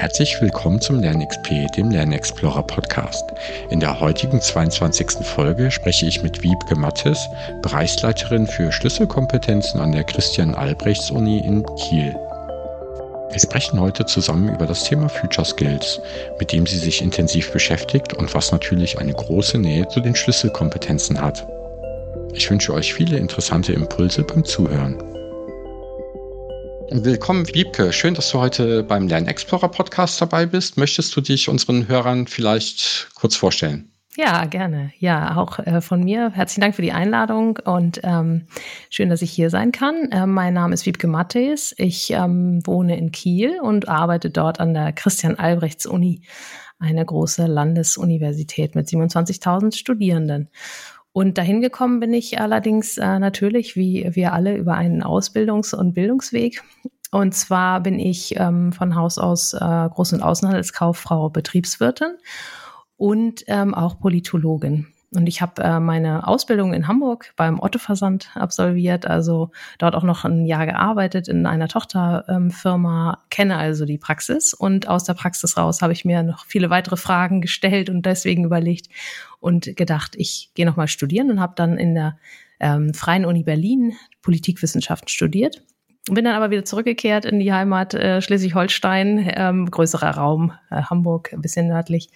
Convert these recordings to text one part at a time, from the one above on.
Herzlich willkommen zum LernXP, dem Lernexplorer Podcast. In der heutigen 22. Folge spreche ich mit Wiebke Mattes, Bereichsleiterin für Schlüsselkompetenzen an der Christian Albrechts Uni in Kiel. Wir sprechen heute zusammen über das Thema Future Skills, mit dem sie sich intensiv beschäftigt und was natürlich eine große Nähe zu den Schlüsselkompetenzen hat. Ich wünsche euch viele interessante Impulse beim Zuhören. Willkommen, Wiebke. Schön, dass du heute beim Lernexplorer Podcast dabei bist. Möchtest du dich unseren Hörern vielleicht kurz vorstellen? Ja, gerne. Ja, auch äh, von mir herzlichen Dank für die Einladung und ähm, schön, dass ich hier sein kann. Äh, mein Name ist Wiebke Mattes. Ich ähm, wohne in Kiel und arbeite dort an der Christian Albrechts Uni, eine große Landesuniversität mit 27.000 Studierenden. Und dahin gekommen bin ich allerdings äh, natürlich, wie wir alle, über einen Ausbildungs- und Bildungsweg. Und zwar bin ich ähm, von Haus aus äh, Groß- und Außenhandelskauffrau Betriebswirtin und ähm, auch Politologin. Und ich habe äh, meine Ausbildung in Hamburg beim Otto-Versand absolviert, also dort auch noch ein Jahr gearbeitet in einer Tochterfirma, ähm, kenne also die Praxis. Und aus der Praxis raus habe ich mir noch viele weitere Fragen gestellt und deswegen überlegt und gedacht, ich gehe nochmal studieren und habe dann in der ähm, Freien Uni Berlin Politikwissenschaften studiert. Bin dann aber wieder zurückgekehrt in die Heimat äh, Schleswig-Holstein, ähm, größerer Raum, äh, Hamburg, ein bisschen nördlich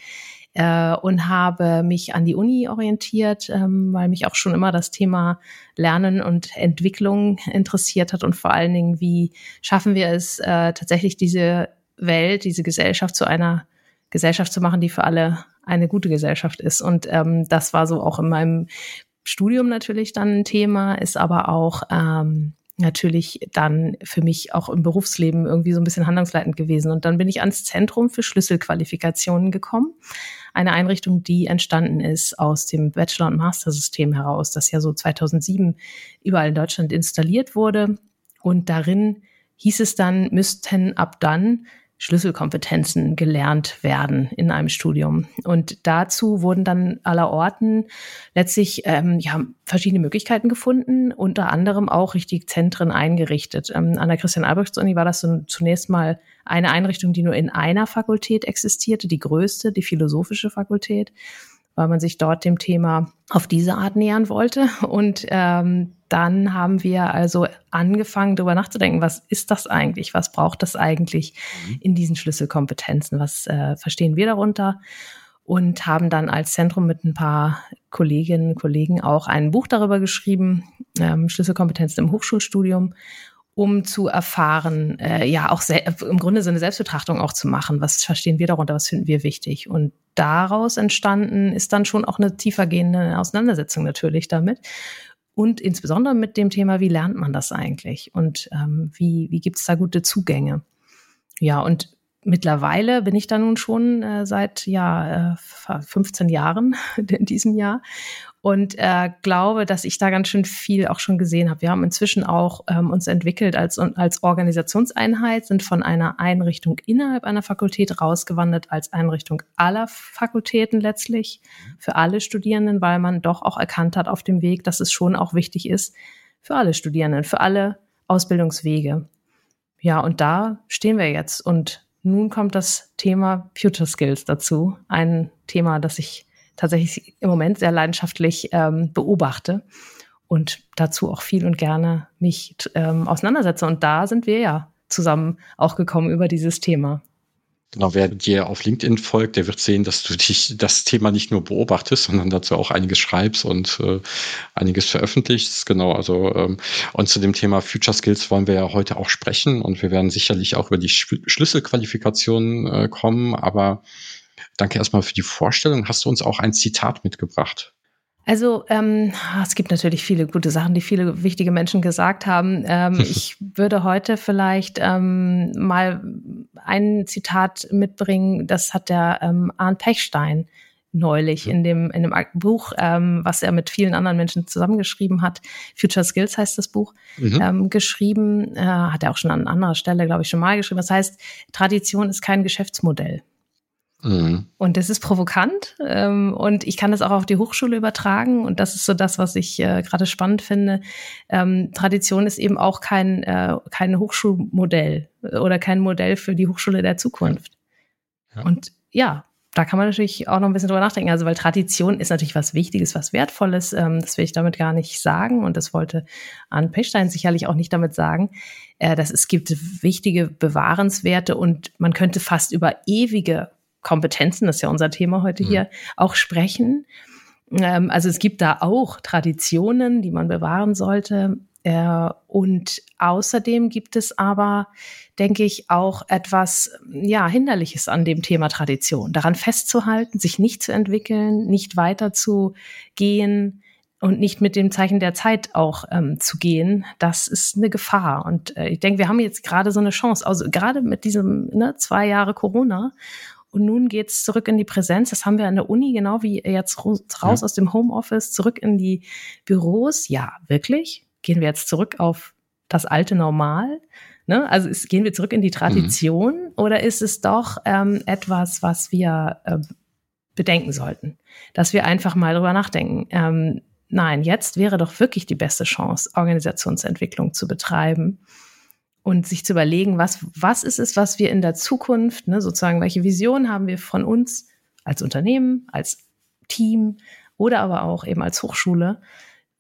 äh, und habe mich an die Uni orientiert, ähm, weil mich auch schon immer das Thema Lernen und Entwicklung interessiert hat und vor allen Dingen, wie schaffen wir es äh, tatsächlich diese Welt, diese Gesellschaft zu einer Gesellschaft zu machen, die für alle eine gute Gesellschaft ist. Und ähm, das war so auch in meinem Studium natürlich dann ein Thema, ist aber auch ähm, natürlich dann für mich auch im Berufsleben irgendwie so ein bisschen handlungsleitend gewesen. Und dann bin ich ans Zentrum für Schlüsselqualifikationen gekommen. Eine Einrichtung, die entstanden ist aus dem Bachelor- und Master-System heraus, das ja so 2007 überall in Deutschland installiert wurde. Und darin hieß es dann, müssten ab dann Schlüsselkompetenzen gelernt werden in einem Studium. Und dazu wurden dann aller Orten letztlich ähm, ja, verschiedene Möglichkeiten gefunden, unter anderem auch richtig Zentren eingerichtet. Ähm, an der Christian-Albrechts-Uni war das so zunächst mal eine Einrichtung, die nur in einer Fakultät existierte, die größte, die philosophische Fakultät weil man sich dort dem Thema auf diese Art nähern wollte. Und ähm, dann haben wir also angefangen, darüber nachzudenken, was ist das eigentlich? Was braucht das eigentlich mhm. in diesen Schlüsselkompetenzen? Was äh, verstehen wir darunter? Und haben dann als Zentrum mit ein paar Kolleginnen und Kollegen auch ein Buch darüber geschrieben, ähm, Schlüsselkompetenzen im Hochschulstudium um zu erfahren, äh, ja, auch im Grunde so eine Selbstbetrachtung auch zu machen. Was verstehen wir darunter? Was finden wir wichtig? Und daraus entstanden ist dann schon auch eine tiefergehende Auseinandersetzung natürlich damit. Und insbesondere mit dem Thema, wie lernt man das eigentlich? Und ähm, wie, wie gibt es da gute Zugänge? Ja, und mittlerweile bin ich da nun schon äh, seit ja, äh, 15 Jahren in diesem Jahr und äh, glaube, dass ich da ganz schön viel auch schon gesehen habe. Wir haben inzwischen auch ähm, uns entwickelt als, als Organisationseinheit, sind von einer Einrichtung innerhalb einer Fakultät rausgewandert als Einrichtung aller Fakultäten letztlich für alle Studierenden, weil man doch auch erkannt hat auf dem Weg, dass es schon auch wichtig ist für alle Studierenden, für alle Ausbildungswege. Ja, und da stehen wir jetzt. Und nun kommt das Thema Future Skills dazu. Ein Thema, das ich tatsächlich im Moment sehr leidenschaftlich ähm, beobachte und dazu auch viel und gerne mich ähm, auseinandersetze. Und da sind wir ja zusammen auch gekommen über dieses Thema. Genau, wer dir auf LinkedIn folgt, der wird sehen, dass du dich das Thema nicht nur beobachtest, sondern dazu auch einiges schreibst und äh, einiges veröffentlichst. Genau, also ähm, und zu dem Thema Future Skills wollen wir ja heute auch sprechen und wir werden sicherlich auch über die Schlüsselqualifikationen äh, kommen, aber Danke erstmal für die Vorstellung. Hast du uns auch ein Zitat mitgebracht? Also ähm, es gibt natürlich viele gute Sachen, die viele wichtige Menschen gesagt haben. Ähm, ich würde heute vielleicht ähm, mal ein Zitat mitbringen, das hat der ähm, Arndt Pechstein neulich in dem, in dem Buch, ähm, was er mit vielen anderen Menschen zusammengeschrieben hat. Future Skills heißt das Buch, mhm. ähm, geschrieben. Äh, hat er auch schon an anderer Stelle, glaube ich, schon mal geschrieben. Das heißt, Tradition ist kein Geschäftsmodell. Mhm. Und das ist provokant ähm, und ich kann das auch auf die Hochschule übertragen und das ist so das, was ich äh, gerade spannend finde. Ähm, Tradition ist eben auch kein, äh, kein Hochschulmodell oder kein Modell für die Hochschule der Zukunft. Ja. Und ja, da kann man natürlich auch noch ein bisschen drüber nachdenken. Also, weil Tradition ist natürlich was Wichtiges, was Wertvolles. Ähm, das will ich damit gar nicht sagen. Und das wollte Anne Pechstein sicherlich auch nicht damit sagen. Äh, dass es gibt wichtige Bewahrenswerte und man könnte fast über ewige Kompetenzen, das ist ja unser Thema heute mhm. hier, auch sprechen. Ähm, also es gibt da auch Traditionen, die man bewahren sollte. Äh, und außerdem gibt es aber, denke ich, auch etwas, ja, Hinderliches an dem Thema Tradition. Daran festzuhalten, sich nicht zu entwickeln, nicht weiterzugehen und nicht mit dem Zeichen der Zeit auch ähm, zu gehen, das ist eine Gefahr. Und äh, ich denke, wir haben jetzt gerade so eine Chance, also gerade mit diesem ne, zwei Jahre Corona und nun geht's zurück in die Präsenz. Das haben wir an der Uni, genau wie jetzt raus aus dem Homeoffice, zurück in die Büros. Ja, wirklich? Gehen wir jetzt zurück auf das alte Normal? Ne? Also ist, gehen wir zurück in die Tradition mhm. oder ist es doch ähm, etwas, was wir äh, bedenken sollten? Dass wir einfach mal drüber nachdenken. Ähm, nein, jetzt wäre doch wirklich die beste Chance, Organisationsentwicklung zu betreiben und sich zu überlegen, was, was ist es, was wir in der Zukunft, ne, sozusagen, welche Vision haben wir von uns als Unternehmen, als Team oder aber auch eben als Hochschule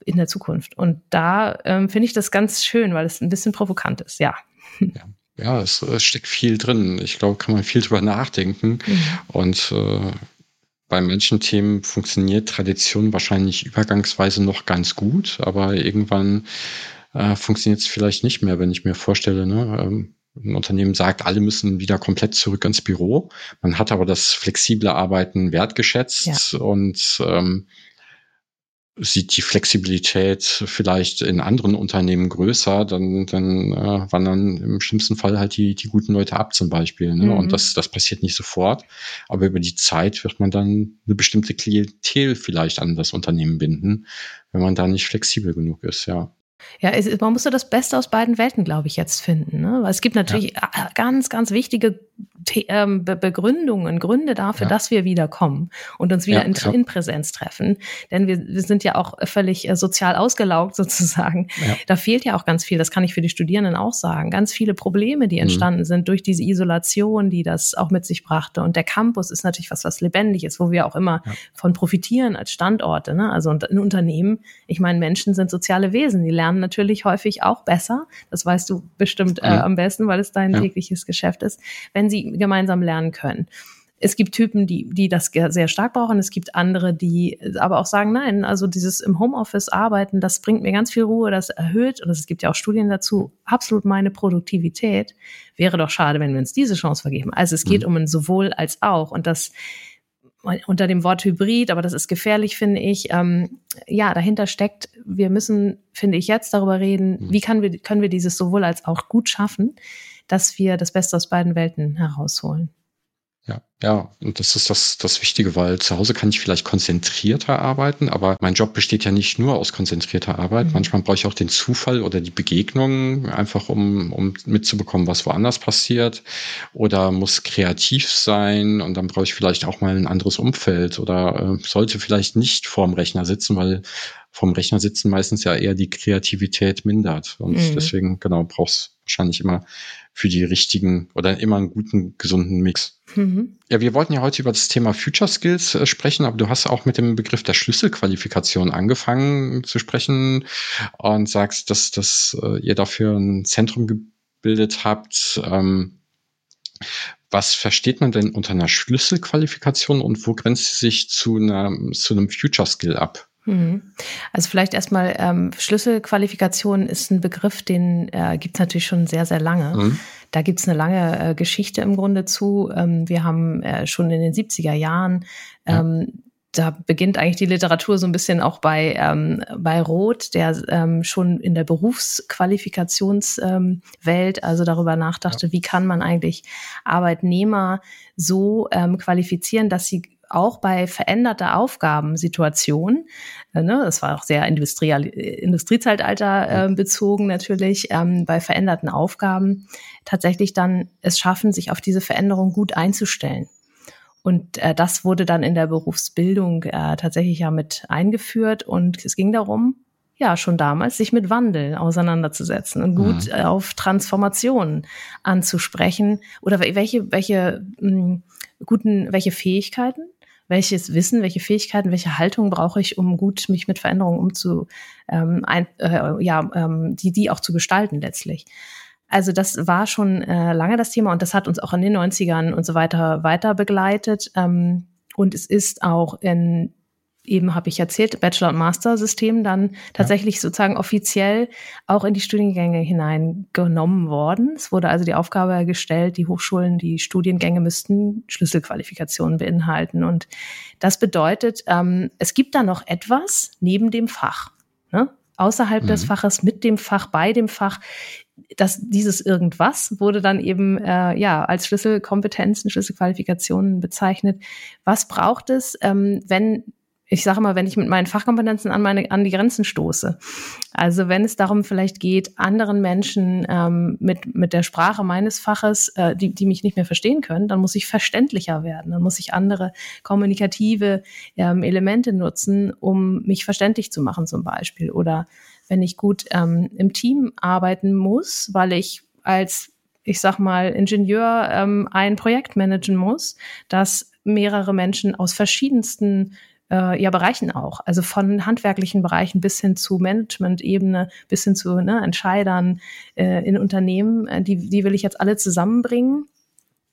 in der Zukunft. Und da ähm, finde ich das ganz schön, weil es ein bisschen provokant ist, ja. Ja. Ja, es, es steckt viel drin. Ich glaube, kann man viel drüber nachdenken. Mhm. Und äh, bei manchen Themen funktioniert Tradition wahrscheinlich übergangsweise noch ganz gut, aber irgendwann äh, funktioniert es vielleicht nicht mehr, wenn ich mir vorstelle, ne, ähm, ein Unternehmen sagt, alle müssen wieder komplett zurück ins Büro. Man hat aber das flexible Arbeiten wertgeschätzt ja. und ähm, sieht die Flexibilität vielleicht in anderen Unternehmen größer, dann, dann äh, wandern im schlimmsten Fall halt die, die guten Leute ab zum Beispiel. Ne? Mhm. Und das, das passiert nicht sofort. Aber über die Zeit wird man dann eine bestimmte Klientel vielleicht an das Unternehmen binden, wenn man da nicht flexibel genug ist, ja. Ja, es, man muss so das Beste aus beiden Welten, glaube ich, jetzt finden. Ne? Weil es gibt natürlich ja. ganz, ganz wichtige Begründungen, Gründe dafür, ja. dass wir wiederkommen und uns wieder ja, in, in, Präsenz treffen. Denn wir, wir sind ja auch völlig äh, sozial ausgelaugt sozusagen. Da fehlt ja auch ganz viel, das kann ich für die Studierenden auch sagen. Ganz viele Probleme, die mhm. entstanden mhm. sind durch diese Isolation, die das auch mit sich brachte. Und der Campus ist natürlich was, was lebendig ist, wo wir auch immer von profitieren als Standorte. Ne? Also ein Unternehmen, ich meine, Menschen sind soziale Wesen, die lernen natürlich häufig auch besser. Das weißt du bestimmt äh, am besten, weil es dein tägliches Geschäft ist, wenn sie gemeinsam lernen können. Es gibt Typen, die, die das sehr stark brauchen. Es gibt andere, die aber auch sagen, nein, also dieses im Homeoffice arbeiten, das bringt mir ganz viel Ruhe, das erhöht, und es gibt ja auch Studien dazu, absolut meine Produktivität. Wäre doch schade, wenn wir uns diese Chance vergeben. Also es geht mhm. um ein sowohl als auch. Und das unter dem Wort Hybrid, aber das ist gefährlich, finde ich. Ähm, ja, dahinter steckt, wir müssen, finde ich, jetzt darüber reden, mhm. wie kann wir, können wir dieses sowohl als auch gut schaffen dass wir das Beste aus beiden Welten herausholen. Ja, ja, und das ist das, das Wichtige, weil zu Hause kann ich vielleicht konzentrierter arbeiten, aber mein Job besteht ja nicht nur aus konzentrierter Arbeit. Mhm. Manchmal brauche ich auch den Zufall oder die Begegnung, einfach um, um mitzubekommen, was woanders passiert. Oder muss kreativ sein und dann brauche ich vielleicht auch mal ein anderes Umfeld oder äh, sollte vielleicht nicht vorm Rechner sitzen, weil vom Rechner sitzen meistens ja eher die Kreativität mindert. Und mhm. deswegen, genau, brauchst wahrscheinlich immer für die richtigen oder immer einen guten, gesunden Mix. Mhm. Ja, wir wollten ja heute über das Thema Future Skills äh, sprechen, aber du hast auch mit dem Begriff der Schlüsselqualifikation angefangen zu sprechen und sagst, dass, dass äh, ihr dafür ein Zentrum gebildet habt. Ähm, was versteht man denn unter einer Schlüsselqualifikation und wo grenzt sie sich zu, einer, zu einem Future Skill ab? Mhm. Also vielleicht erstmal ähm, Schlüsselqualifikation ist ein Begriff, den äh, gibt es natürlich schon sehr, sehr lange. Mhm. Da gibt es eine lange äh, Geschichte im Grunde zu. Ähm, wir haben äh, schon in den 70er Jahren ähm, ja da beginnt eigentlich die Literatur so ein bisschen auch bei, ähm, bei Roth, der ähm, schon in der Berufsqualifikationswelt ähm, also darüber nachdachte, ja. wie kann man eigentlich Arbeitnehmer so ähm, qualifizieren, dass sie auch bei veränderter Aufgabensituation, äh, ne, das war auch sehr Industrial, Industriezeitalter äh, bezogen natürlich, ähm, bei veränderten Aufgaben tatsächlich dann es schaffen, sich auf diese Veränderung gut einzustellen. Und äh, das wurde dann in der Berufsbildung äh, tatsächlich ja mit eingeführt und es ging darum, ja, schon damals sich mit Wandel auseinanderzusetzen und gut mhm. auf Transformationen anzusprechen oder welche, welche mh, hm, guten, welche Fähigkeiten, welches Wissen, welche Fähigkeiten, welche Haltung brauche ich, um gut mich mit Veränderungen umzu, ähm, ein, äh, ja, ähm, die, die auch zu gestalten letztlich. Also das war schon äh, lange das Thema und das hat uns auch in den 90ern und so weiter weiter begleitet. Ähm, und es ist auch in eben habe ich erzählt, Bachelor- und Master-System dann tatsächlich ja. sozusagen offiziell auch in die Studiengänge hineingenommen worden. Es wurde also die Aufgabe gestellt, die Hochschulen, die Studiengänge müssten Schlüsselqualifikationen beinhalten. Und das bedeutet, ähm, es gibt da noch etwas neben dem Fach. Ne? Außerhalb mhm. des Faches, mit dem Fach, bei dem Fach, dass dieses irgendwas wurde dann eben äh, ja als Schlüsselkompetenzen, Schlüsselqualifikationen bezeichnet. Was braucht es, ähm, wenn ich sage mal, wenn ich mit meinen Fachkompetenzen an meine an die Grenzen stoße. Also wenn es darum vielleicht geht, anderen Menschen ähm, mit mit der Sprache meines Faches, äh, die die mich nicht mehr verstehen können, dann muss ich verständlicher werden. Dann muss ich andere kommunikative ähm, Elemente nutzen, um mich verständlich zu machen zum Beispiel. Oder wenn ich gut ähm, im Team arbeiten muss, weil ich als ich sag mal, Ingenieur ähm, ein Projekt managen muss, das mehrere Menschen aus verschiedensten äh, ja Bereichen auch. Also von handwerklichen Bereichen bis hin zu Management-Ebene, bis hin zu ne, Entscheidern äh, in Unternehmen. Äh, die, die will ich jetzt alle zusammenbringen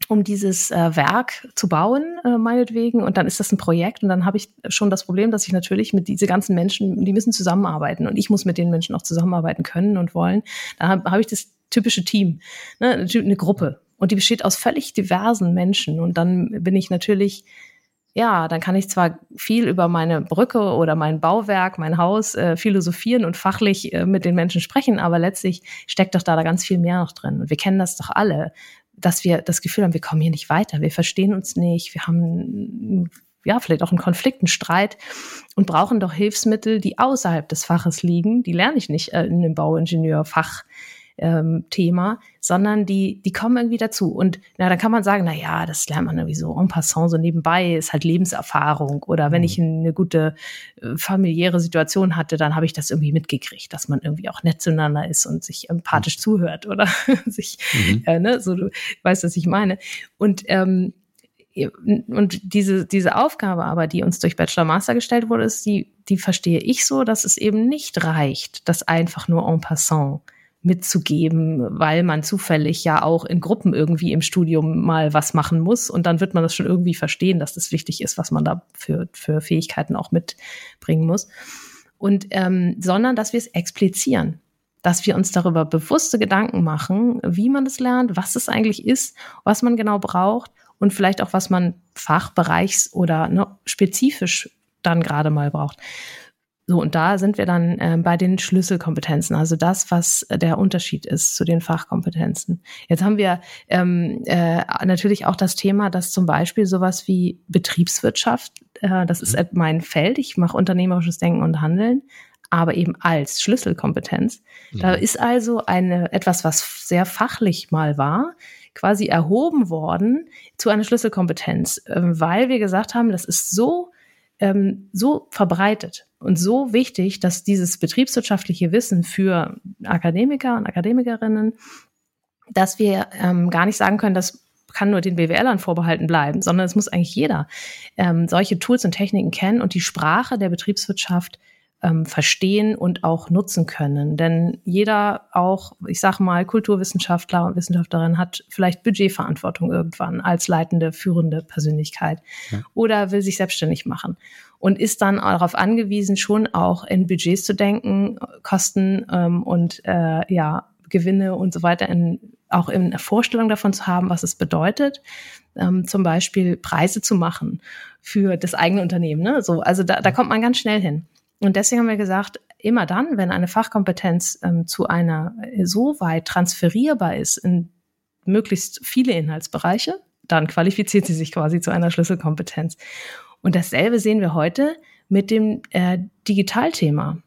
um dieses äh, Werk zu bauen, äh, meinetwegen. Und dann ist das ein Projekt. Und dann habe ich schon das Problem, dass ich natürlich mit diese ganzen Menschen, die müssen zusammenarbeiten. Und ich muss mit den Menschen auch zusammenarbeiten können und wollen. Da habe hab ich das typische Team, ne, eine Gruppe. Und die besteht aus völlig diversen Menschen. Und dann bin ich natürlich ja, dann kann ich zwar viel über meine Brücke oder mein Bauwerk, mein Haus äh, philosophieren und fachlich äh, mit den Menschen sprechen, aber letztlich steckt doch da, da ganz viel mehr noch drin. Und wir kennen das doch alle, dass wir das Gefühl haben, wir kommen hier nicht weiter, wir verstehen uns nicht, wir haben ja, vielleicht auch einen Konflikt, einen Streit und brauchen doch Hilfsmittel, die außerhalb des Faches liegen. Die lerne ich nicht äh, in dem Bauingenieurfach ähm, Thema, sondern die, die kommen irgendwie dazu. Und na, dann kann man sagen, na ja, das lernt man irgendwie so en passant, so nebenbei, ist halt Lebenserfahrung. Oder wenn ich mhm. eine gute äh, familiäre Situation hatte, dann habe ich das irgendwie mitgekriegt, dass man irgendwie auch nett zueinander ist und sich empathisch mhm. zuhört oder sich, mhm. äh, ne, so du weißt, was ich meine. Und ähm, und diese, diese Aufgabe aber, die uns durch Bachelor Master gestellt wurde, ist die, die verstehe ich so, dass es eben nicht reicht, das einfach nur en passant mitzugeben, weil man zufällig ja auch in Gruppen irgendwie im Studium mal was machen muss und dann wird man das schon irgendwie verstehen, dass das wichtig ist, was man da für, für Fähigkeiten auch mitbringen muss. Und ähm, sondern dass wir es explizieren, dass wir uns darüber bewusste Gedanken machen, wie man es lernt, was es eigentlich ist, was man genau braucht und vielleicht auch was man fachbereichs- oder ne, spezifisch dann gerade mal braucht. So, und da sind wir dann äh, bei den Schlüsselkompetenzen, also das, was der Unterschied ist zu den Fachkompetenzen. Jetzt haben wir ähm, äh, natürlich auch das Thema, dass zum Beispiel sowas wie Betriebswirtschaft, äh, das ist mhm. mein Feld, ich mache unternehmerisches Denken und Handeln, aber eben als Schlüsselkompetenz. Mhm. Da ist also eine etwas, was sehr fachlich mal war, quasi erhoben worden zu einer Schlüsselkompetenz, äh, weil wir gesagt haben, das ist so ähm, so verbreitet und so wichtig, dass dieses betriebswirtschaftliche Wissen für Akademiker und Akademikerinnen, dass wir ähm, gar nicht sagen können, das kann nur den BWLern vorbehalten bleiben, sondern es muss eigentlich jeder ähm, solche Tools und Techniken kennen und die Sprache der Betriebswirtschaft ähm, verstehen und auch nutzen können. Denn jeder auch, ich sag mal, Kulturwissenschaftler und Wissenschaftlerin hat vielleicht Budgetverantwortung irgendwann als leitende, führende Persönlichkeit ja. oder will sich selbstständig machen und ist dann darauf angewiesen, schon auch in Budgets zu denken, Kosten ähm, und äh, ja, Gewinne und so weiter in, auch in der Vorstellung davon zu haben, was es bedeutet, ähm, zum Beispiel Preise zu machen für das eigene Unternehmen. Ne? So, also da, da kommt man ganz schnell hin. Und deswegen haben wir gesagt, immer dann, wenn eine Fachkompetenz ähm, zu einer äh, so weit transferierbar ist in möglichst viele Inhaltsbereiche, dann qualifiziert sie sich quasi zu einer Schlüsselkompetenz. Und dasselbe sehen wir heute mit dem äh, Digitalthema.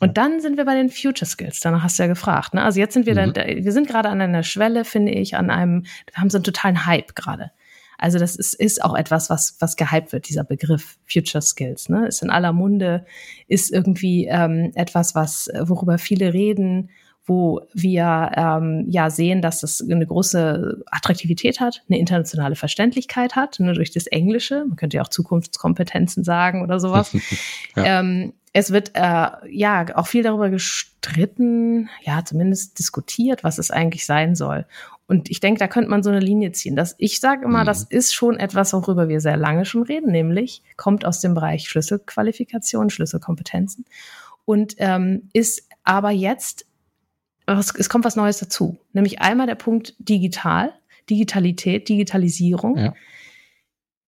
Und dann sind wir bei den Future Skills. Danach hast du ja gefragt. Ne? Also jetzt sind wir mhm. dann, wir sind gerade an einer Schwelle, finde ich, an einem, wir haben so einen totalen Hype gerade. Also das ist, ist auch etwas, was, was gehypt wird, dieser Begriff Future Skills. Ne? Ist in aller Munde, ist irgendwie ähm, etwas, was, worüber viele reden wo wir ähm, ja sehen, dass es eine große Attraktivität hat, eine internationale Verständlichkeit hat, ne, durch das Englische. Man könnte ja auch Zukunftskompetenzen sagen oder sowas. ja. ähm, es wird äh, ja auch viel darüber gestritten, ja zumindest diskutiert, was es eigentlich sein soll. Und ich denke, da könnte man so eine Linie ziehen. Das, ich sage immer, mhm. das ist schon etwas, worüber wir sehr lange schon reden, nämlich kommt aus dem Bereich Schlüsselqualifikation, Schlüsselkompetenzen und ähm, ist aber jetzt es kommt was Neues dazu. Nämlich einmal der Punkt digital, Digitalität, Digitalisierung. Ja.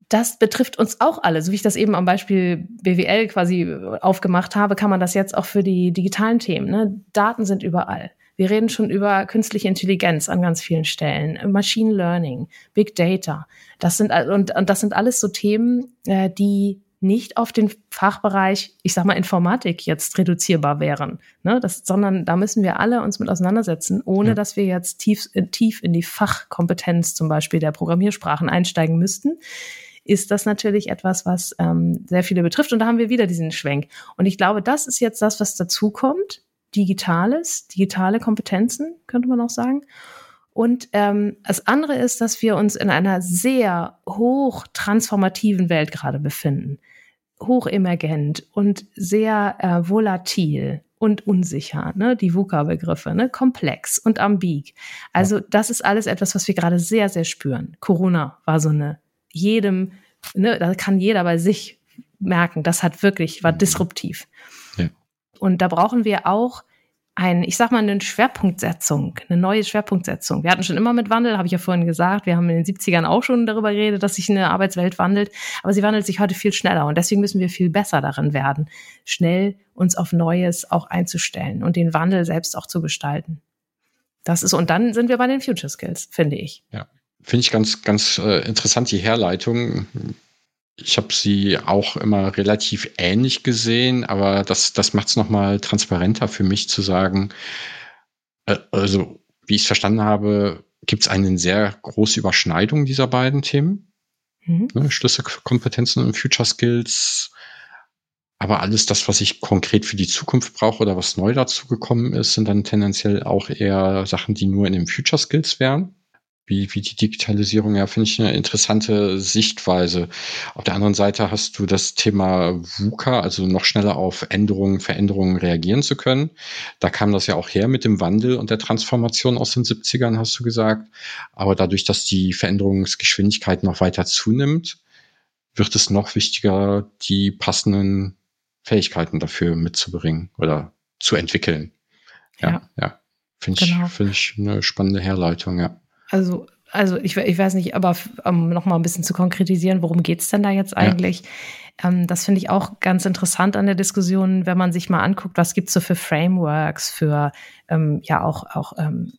Das betrifft uns auch alle. So wie ich das eben am Beispiel BWL quasi aufgemacht habe, kann man das jetzt auch für die digitalen Themen. Ne? Daten sind überall. Wir reden schon über künstliche Intelligenz an ganz vielen Stellen, Machine Learning, Big Data. Das sind und, und das sind alles so Themen, äh, die nicht auf den Fachbereich, ich sag mal Informatik jetzt reduzierbar wären, ne? das, sondern da müssen wir alle uns mit auseinandersetzen, ohne ja. dass wir jetzt tief, äh, tief in die Fachkompetenz zum Beispiel der Programmiersprachen einsteigen müssten ist das natürlich etwas, was ähm, sehr viele betrifft. Und da haben wir wieder diesen Schwenk. Und ich glaube, das ist jetzt das, was dazu kommt. Digitales, digitale Kompetenzen, könnte man auch sagen. Und ähm, das andere ist, dass wir uns in einer sehr hoch transformativen Welt gerade befinden hochemergent und sehr äh, volatil und unsicher, ne? die VUCA-Begriffe, ne? komplex und ambig. Also ja. das ist alles etwas, was wir gerade sehr, sehr spüren. Corona war so eine, jedem, ne, da kann jeder bei sich merken, das hat wirklich, war mhm. disruptiv. Und da brauchen wir auch ein, ich sag mal, eine Schwerpunktsetzung, eine neue Schwerpunktsetzung. Wir hatten schon immer mit Wandel, habe ich ja vorhin gesagt. Wir haben in den 70ern auch schon darüber geredet, dass sich eine Arbeitswelt wandelt. Aber sie wandelt sich heute viel schneller. Und deswegen müssen wir viel besser darin werden, schnell uns auf Neues auch einzustellen und den Wandel selbst auch zu gestalten. Das ist, und dann sind wir bei den Future Skills, finde ich. Ja, finde ich ganz, ganz äh, interessant, die Herleitung ich habe sie auch immer relativ ähnlich gesehen, aber das, das macht es nochmal transparenter für mich zu sagen, äh, also wie ich es verstanden habe, gibt es eine sehr große Überschneidung dieser beiden Themen. Mhm. Ne, Schlüsselkompetenzen und Future Skills. Aber alles das, was ich konkret für die Zukunft brauche oder was neu dazu gekommen ist, sind dann tendenziell auch eher Sachen, die nur in den Future Skills wären wie, wie die Digitalisierung, ja, finde ich eine interessante Sichtweise. Auf der anderen Seite hast du das Thema VUCA, also noch schneller auf Änderungen, Veränderungen reagieren zu können. Da kam das ja auch her mit dem Wandel und der Transformation aus den 70ern, hast du gesagt. Aber dadurch, dass die Veränderungsgeschwindigkeit noch weiter zunimmt, wird es noch wichtiger, die passenden Fähigkeiten dafür mitzubringen oder zu entwickeln. Ja, ja. ja. Finde ich, genau. finde ich eine spannende Herleitung, ja. Also, also ich, ich weiß nicht, aber um noch mal ein bisschen zu konkretisieren, worum geht's denn da jetzt eigentlich? Ja. Ähm, das finde ich auch ganz interessant an der Diskussion, wenn man sich mal anguckt, was gibt's so für Frameworks, für ähm, ja auch, auch ähm,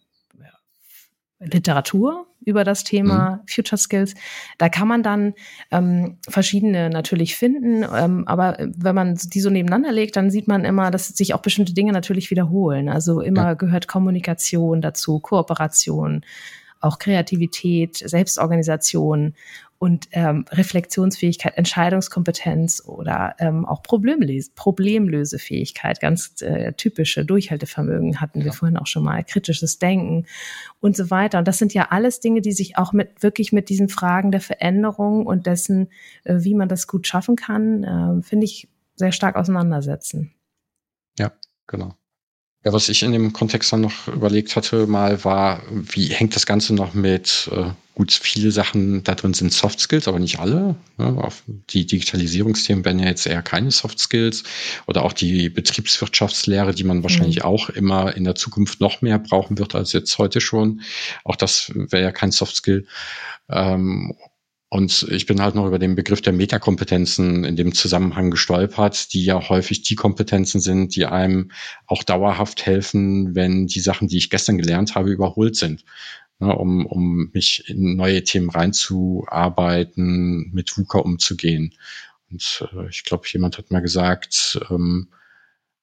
Literatur über das Thema mhm. Future Skills. Da kann man dann ähm, verschiedene natürlich finden, ähm, aber wenn man die so nebeneinander legt, dann sieht man immer, dass sich auch bestimmte Dinge natürlich wiederholen. Also immer ja. gehört Kommunikation dazu, Kooperation, auch Kreativität, Selbstorganisation und ähm, Reflexionsfähigkeit, Entscheidungskompetenz oder ähm, auch Problemlese Problemlösefähigkeit, ganz äh, typische Durchhaltevermögen hatten wir ja. vorhin auch schon mal, kritisches Denken und so weiter. Und das sind ja alles Dinge, die sich auch mit wirklich mit diesen Fragen der Veränderung und dessen, äh, wie man das gut schaffen kann, äh, finde ich sehr stark auseinandersetzen. Ja, genau. Ja, was ich in dem Kontext dann noch überlegt hatte, mal war, wie hängt das Ganze noch mit, äh, gut, viele Sachen da drin sind Soft Skills, aber nicht alle. Ne? Die Digitalisierungsthemen werden ja jetzt eher keine Soft Skills oder auch die Betriebswirtschaftslehre, die man wahrscheinlich mhm. auch immer in der Zukunft noch mehr brauchen wird als jetzt heute schon. Auch das wäre ja kein Soft Skill. Ähm, und ich bin halt noch über den Begriff der Metakompetenzen in dem Zusammenhang gestolpert, die ja häufig die Kompetenzen sind, die einem auch dauerhaft helfen, wenn die Sachen, die ich gestern gelernt habe, überholt sind. Ne, um, um mich in neue Themen reinzuarbeiten, mit VUCA umzugehen. Und äh, ich glaube, jemand hat mal gesagt, ähm,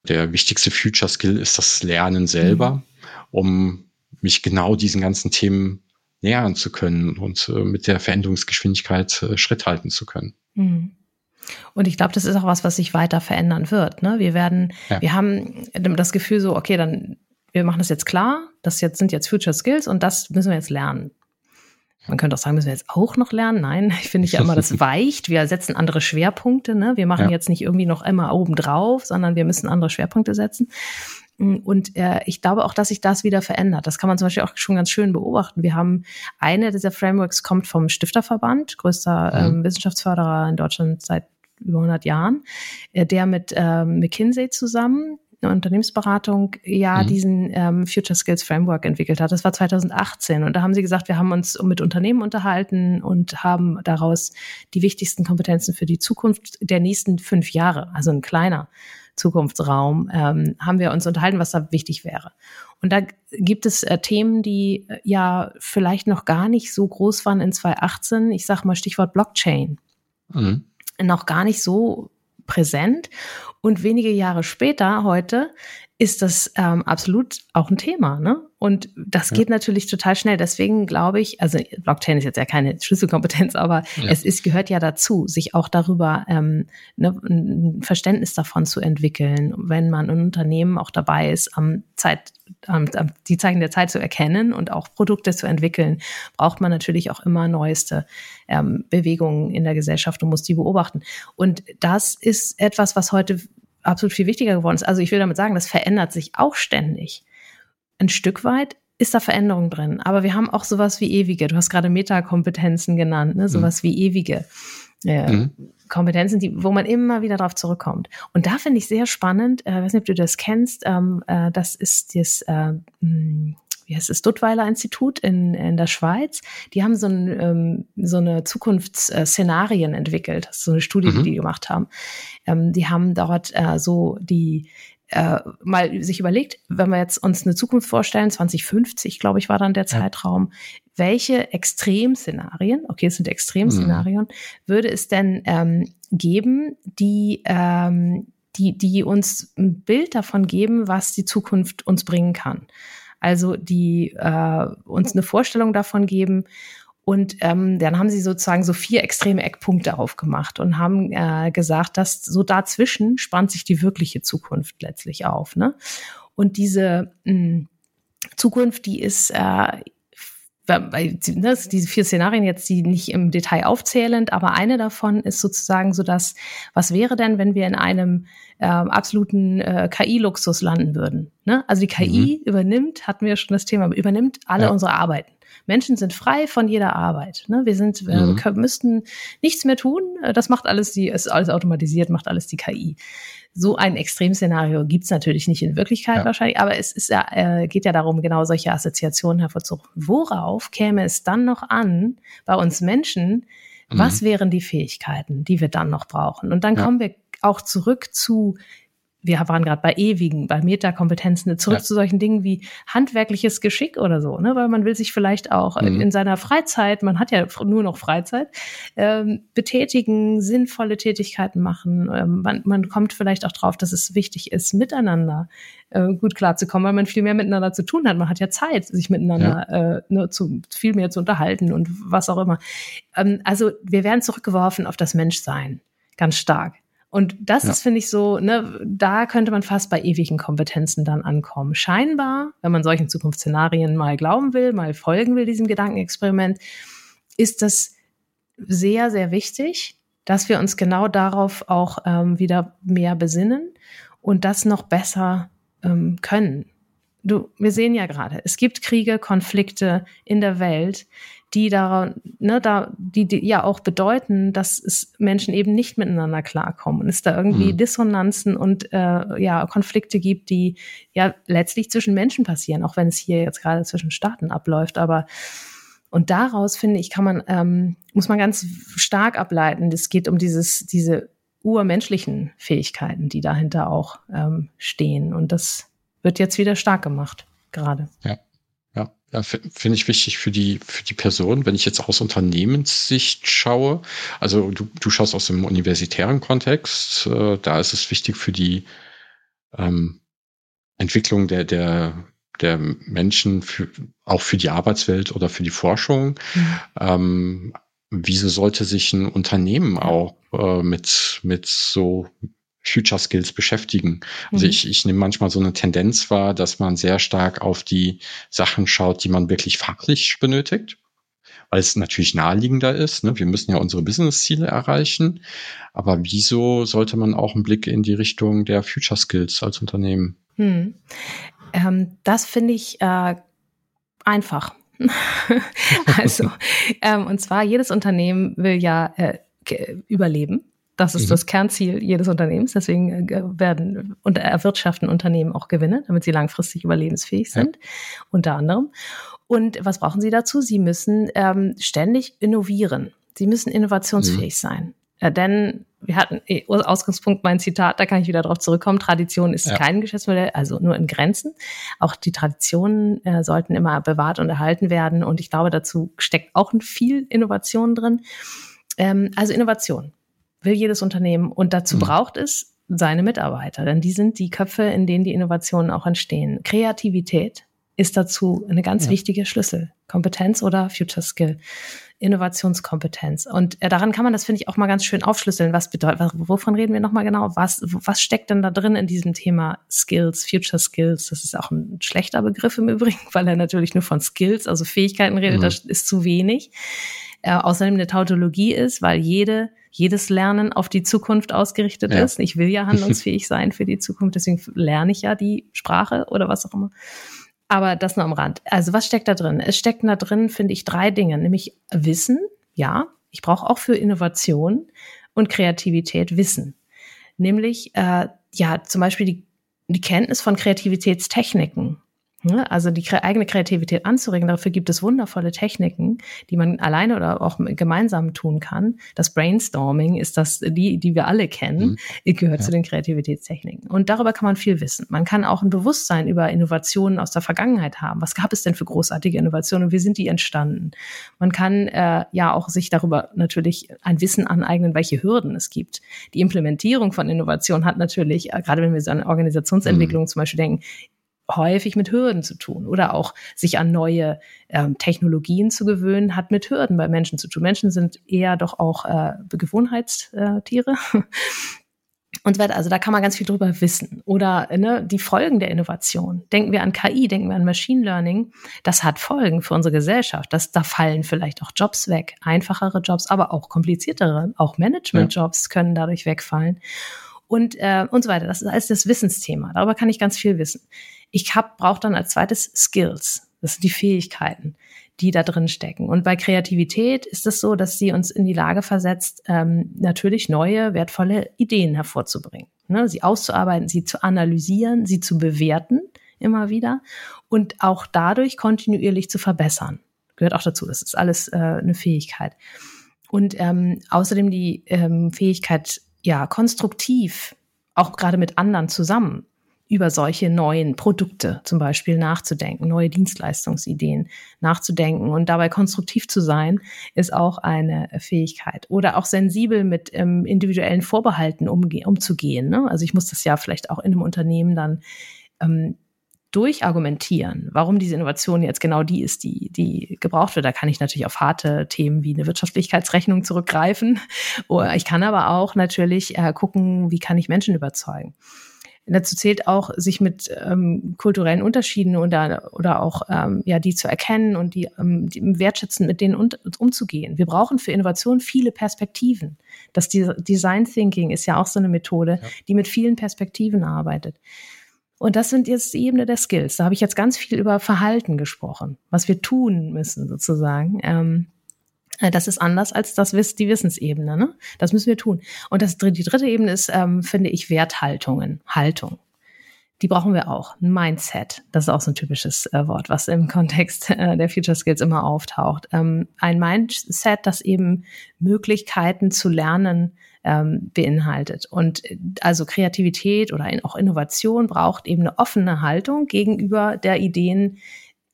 der wichtigste Future Skill ist das Lernen selber, mhm. um mich genau diesen ganzen Themen nähern zu können und äh, mit der Veränderungsgeschwindigkeit äh, Schritt halten zu können. Mhm. Und ich glaube, das ist auch was, was sich weiter verändern wird. Ne? Wir werden, ja. wir haben das Gefühl so, okay, dann wir machen das jetzt klar, das jetzt sind jetzt Future Skills und das müssen wir jetzt lernen. Man könnte auch sagen, müssen wir jetzt auch noch lernen? Nein, ich finde ja immer, das weicht. Wir setzen andere Schwerpunkte. Ne? Wir machen ja. jetzt nicht irgendwie noch immer oben drauf, sondern wir müssen andere Schwerpunkte setzen. Und äh, ich glaube auch, dass sich das wieder verändert. Das kann man zum Beispiel auch schon ganz schön beobachten. Wir haben eine dieser Frameworks kommt vom Stifterverband, größter mhm. ähm, Wissenschaftsförderer in Deutschland seit über 100 Jahren, äh, der mit äh, McKinsey zusammen eine Unternehmensberatung ja mhm. diesen ähm, Future Skills Framework entwickelt hat. Das war 2018 und da haben sie gesagt, wir haben uns mit Unternehmen unterhalten und haben daraus die wichtigsten Kompetenzen für die Zukunft der nächsten fünf Jahre, also ein kleiner Zukunftsraum, ähm, haben wir uns unterhalten, was da wichtig wäre. Und da gibt es äh, Themen, die äh, ja vielleicht noch gar nicht so groß waren in 2018. Ich sage mal Stichwort Blockchain. Mhm. Noch gar nicht so präsent. Und wenige Jahre später, heute, ist das ähm, absolut auch ein Thema. Ne? Und das ja. geht natürlich total schnell. Deswegen glaube ich, also Blockchain ist jetzt ja keine Schlüsselkompetenz, aber ja. es ist, gehört ja dazu, sich auch darüber ähm, ne, ein Verständnis davon zu entwickeln, wenn man ein Unternehmen auch dabei ist, am Zeit, am, am, die Zeichen der Zeit zu erkennen und auch Produkte zu entwickeln, braucht man natürlich auch immer neueste ähm, Bewegungen in der Gesellschaft und muss die beobachten. Und das ist etwas, was heute absolut viel wichtiger geworden ist. Also ich will damit sagen, das verändert sich auch ständig. Ein Stück weit ist da Veränderung drin. Aber wir haben auch sowas wie ewige. Du hast gerade Metakompetenzen genannt, ne? sowas mhm. wie ewige äh, mhm. Kompetenzen, die, wo man immer wieder darauf zurückkommt. Und da finde ich sehr spannend, äh, weiß nicht, ob du das kennst, ähm, äh, das ist das, äh, hm, wie heißt es, Duttweiler Institut in, in der Schweiz. Die haben so, ein, ähm, so eine Zukunftsszenarien entwickelt. Das ist so eine Studie, mhm. die die gemacht haben. Ähm, die haben dort äh, so die äh, mal sich überlegt, wenn wir jetzt uns eine Zukunft vorstellen, 2050, glaube ich, war dann der Zeitraum, welche Extremszenarien, okay, es sind Extremszenarien, mhm. würde es denn ähm, geben, die, ähm, die, die uns ein Bild davon geben, was die Zukunft uns bringen kann also die äh, uns eine Vorstellung davon geben. Und ähm, dann haben sie sozusagen so vier extreme Eckpunkte aufgemacht und haben äh, gesagt, dass so dazwischen spannt sich die wirkliche Zukunft letztlich auf. Ne? Und diese mh, hm, Zukunft, die ist äh, ne, diese vier Szenarien jetzt, die nicht im Detail aufzählen, aber eine davon ist sozusagen so dass, was wäre denn, wenn wir in einem äh, absoluten äh, KI-Luxus landen würden? Ne? Also die KI mhm. übernimmt, hatten wir schon das Thema, übernimmt alle ja. unsere Arbeiten. Menschen sind frei von jeder Arbeit. Ne? Wir sind, wir mhm. müssten nichts mehr tun. Das macht alles die, ist alles automatisiert, macht alles die KI. So ein Extremszenario gibt's natürlich nicht in Wirklichkeit ja. wahrscheinlich, aber es ist ja, äh, geht ja darum, genau solche Assoziationen hervorzurufen. Worauf käme es dann noch an, bei uns Menschen, was mhm. wären die Fähigkeiten, die wir dann noch brauchen? Und dann ja. kommen wir auch zurück zu wir waren gerade bei ewigen, bei Metakompetenzen, zurück ja. zu solchen Dingen wie handwerkliches Geschick oder so, ne? weil man will sich vielleicht auch mhm. in seiner Freizeit, man hat ja nur noch Freizeit, ähm, betätigen, sinnvolle Tätigkeiten machen. Ähm, man, man kommt vielleicht auch drauf, dass es wichtig ist, miteinander äh, gut klarzukommen, weil man viel mehr miteinander zu tun hat. Man hat ja Zeit, sich miteinander ja. äh, ne, zu, viel mehr zu unterhalten und was auch immer. Ähm, also wir werden zurückgeworfen auf das Menschsein, ganz stark. Und das ja. ist, finde ich, so, ne, da könnte man fast bei ewigen Kompetenzen dann ankommen. Scheinbar, wenn man solchen Zukunftsszenarien mal glauben will, mal folgen will, diesem Gedankenexperiment, ist das sehr, sehr wichtig, dass wir uns genau darauf auch ähm, wieder mehr besinnen und das noch besser ähm, können. Du, wir sehen ja gerade, es gibt Kriege, Konflikte in der Welt, die da, ne, da, die, die ja auch bedeuten, dass es Menschen eben nicht miteinander klarkommen und es da irgendwie mhm. Dissonanzen und äh, ja Konflikte gibt, die ja letztlich zwischen Menschen passieren, auch wenn es hier jetzt gerade zwischen Staaten abläuft, aber und daraus finde ich, kann man ähm, muss man ganz stark ableiten. Es geht um dieses diese urmenschlichen Fähigkeiten, die dahinter auch ähm, stehen und das wird jetzt wieder stark gemacht gerade. Ja. Ja, finde ich wichtig für die, für die Person. Wenn ich jetzt aus Unternehmenssicht schaue, also du, du schaust aus dem universitären Kontext, äh, da ist es wichtig für die ähm, Entwicklung der, der, der Menschen, für, auch für die Arbeitswelt oder für die Forschung. Mhm. Ähm, wieso sollte sich ein Unternehmen auch äh, mit, mit so Future Skills beschäftigen. Also mhm. ich, ich nehme manchmal so eine Tendenz wahr, dass man sehr stark auf die Sachen schaut, die man wirklich fachlich benötigt, weil es natürlich naheliegender ist. Ne? Wir müssen ja unsere Business-Ziele erreichen. Aber wieso sollte man auch einen Blick in die Richtung der Future Skills als Unternehmen? Mhm. Ähm, das finde ich äh, einfach. also, ähm, und zwar jedes Unternehmen will ja äh, überleben. Das ist mhm. das Kernziel jedes Unternehmens. Deswegen äh, werden und erwirtschaften Unternehmen auch Gewinne, damit sie langfristig überlebensfähig sind, ja. unter anderem. Und was brauchen sie dazu? Sie müssen ähm, ständig innovieren. Sie müssen innovationsfähig mhm. sein. Ja, denn wir hatten eh, Ausgangspunkt mein Zitat, da kann ich wieder darauf zurückkommen. Tradition ist ja. kein Geschäftsmodell, also nur in Grenzen. Auch die Traditionen äh, sollten immer bewahrt und erhalten werden. Und ich glaube, dazu steckt auch viel Innovation drin. Ähm, also Innovation will jedes Unternehmen und dazu mhm. braucht es seine Mitarbeiter, denn die sind die Köpfe, in denen die Innovationen auch entstehen. Kreativität ist dazu eine ganz ja. wichtige Schlüsselkompetenz oder Future Skill. Innovationskompetenz. Und äh, daran kann man das, finde ich, auch mal ganz schön aufschlüsseln. Was bedeutet, wovon reden wir nochmal genau? Was, was steckt denn da drin in diesem Thema Skills, Future Skills? Das ist auch ein schlechter Begriff im Übrigen, weil er natürlich nur von Skills, also Fähigkeiten redet. Mhm. Das ist zu wenig. Äh, außerdem eine Tautologie ist, weil jede jedes Lernen auf die Zukunft ausgerichtet ja. ist. Ich will ja handlungsfähig sein für die Zukunft, deswegen lerne ich ja die Sprache oder was auch immer. Aber das nur am Rand. Also was steckt da drin? Es stecken da drin, finde ich, drei Dinge, nämlich Wissen. Ja, ich brauche auch für Innovation und Kreativität Wissen. Nämlich, äh, ja, zum Beispiel die, die Kenntnis von Kreativitätstechniken. Ne? Also die eigene Kreativität anzuregen, dafür gibt es wundervolle Techniken, die man alleine oder auch gemeinsam tun kann. Das Brainstorming ist das, die, die wir alle kennen, mhm. gehört ja. zu den Kreativitätstechniken. Und darüber kann man viel wissen. Man kann auch ein Bewusstsein über Innovationen aus der Vergangenheit haben. Was gab es denn für großartige Innovationen und wie sind die entstanden? Man kann äh, ja auch sich darüber natürlich ein Wissen aneignen, welche Hürden es gibt. Die Implementierung von Innovation hat natürlich, äh, gerade wenn wir so an Organisationsentwicklung mhm. zum Beispiel denken, häufig mit Hürden zu tun oder auch sich an neue ähm, Technologien zu gewöhnen, hat mit Hürden bei Menschen zu tun. Menschen sind eher doch auch äh, Gewohnheitstiere. Und so weiter. Also da kann man ganz viel drüber wissen. Oder ne, die Folgen der Innovation. Denken wir an KI, denken wir an Machine Learning. Das hat Folgen für unsere Gesellschaft. Das, da fallen vielleicht auch Jobs weg. Einfachere Jobs, aber auch kompliziertere. Auch Management-Jobs ja. können dadurch wegfallen. Und, äh, und so weiter. Das ist alles das Wissensthema. Darüber kann ich ganz viel wissen. Ich brauche dann als zweites Skills. Das sind die Fähigkeiten, die da drin stecken. Und bei Kreativität ist es so, dass sie uns in die Lage versetzt, ähm, natürlich neue, wertvolle Ideen hervorzubringen. Ne? Sie auszuarbeiten, sie zu analysieren, sie zu bewerten immer wieder und auch dadurch kontinuierlich zu verbessern. Gehört auch dazu. Das ist alles äh, eine Fähigkeit. Und ähm, außerdem die ähm, Fähigkeit, ja, konstruktiv, auch gerade mit anderen zusammen über solche neuen Produkte zum Beispiel nachzudenken, neue Dienstleistungsideen nachzudenken und dabei konstruktiv zu sein, ist auch eine Fähigkeit. Oder auch sensibel mit ähm, individuellen Vorbehalten umzugehen. Ne? Also ich muss das ja vielleicht auch in einem Unternehmen dann ähm, durchargumentieren, warum diese Innovation jetzt genau die ist, die, die gebraucht wird. Da kann ich natürlich auf harte Themen wie eine Wirtschaftlichkeitsrechnung zurückgreifen. Ich kann aber auch natürlich äh, gucken, wie kann ich Menschen überzeugen. Dazu zählt auch, sich mit ähm, kulturellen Unterschieden oder, oder auch ähm, ja, die zu erkennen und die, ähm, die wertschätzen, mit denen un umzugehen. Wir brauchen für Innovation viele Perspektiven. Das Design Thinking ist ja auch so eine Methode, ja. die mit vielen Perspektiven arbeitet. Und das sind jetzt die Ebene der Skills. Da habe ich jetzt ganz viel über Verhalten gesprochen, was wir tun müssen sozusagen. Ähm, äh, das ist anders als das die Wissensebene. Ne? Das müssen wir tun. Und das, die dritte Ebene ist, ähm, finde ich, Werthaltungen, Haltung. Die brauchen wir auch. Mindset, das ist auch so ein typisches äh, Wort, was im Kontext äh, der Future Skills immer auftaucht. Ähm, ein Mindset, das eben Möglichkeiten zu lernen ähm, beinhaltet. Und äh, also Kreativität oder auch Innovation braucht eben eine offene Haltung gegenüber der Ideen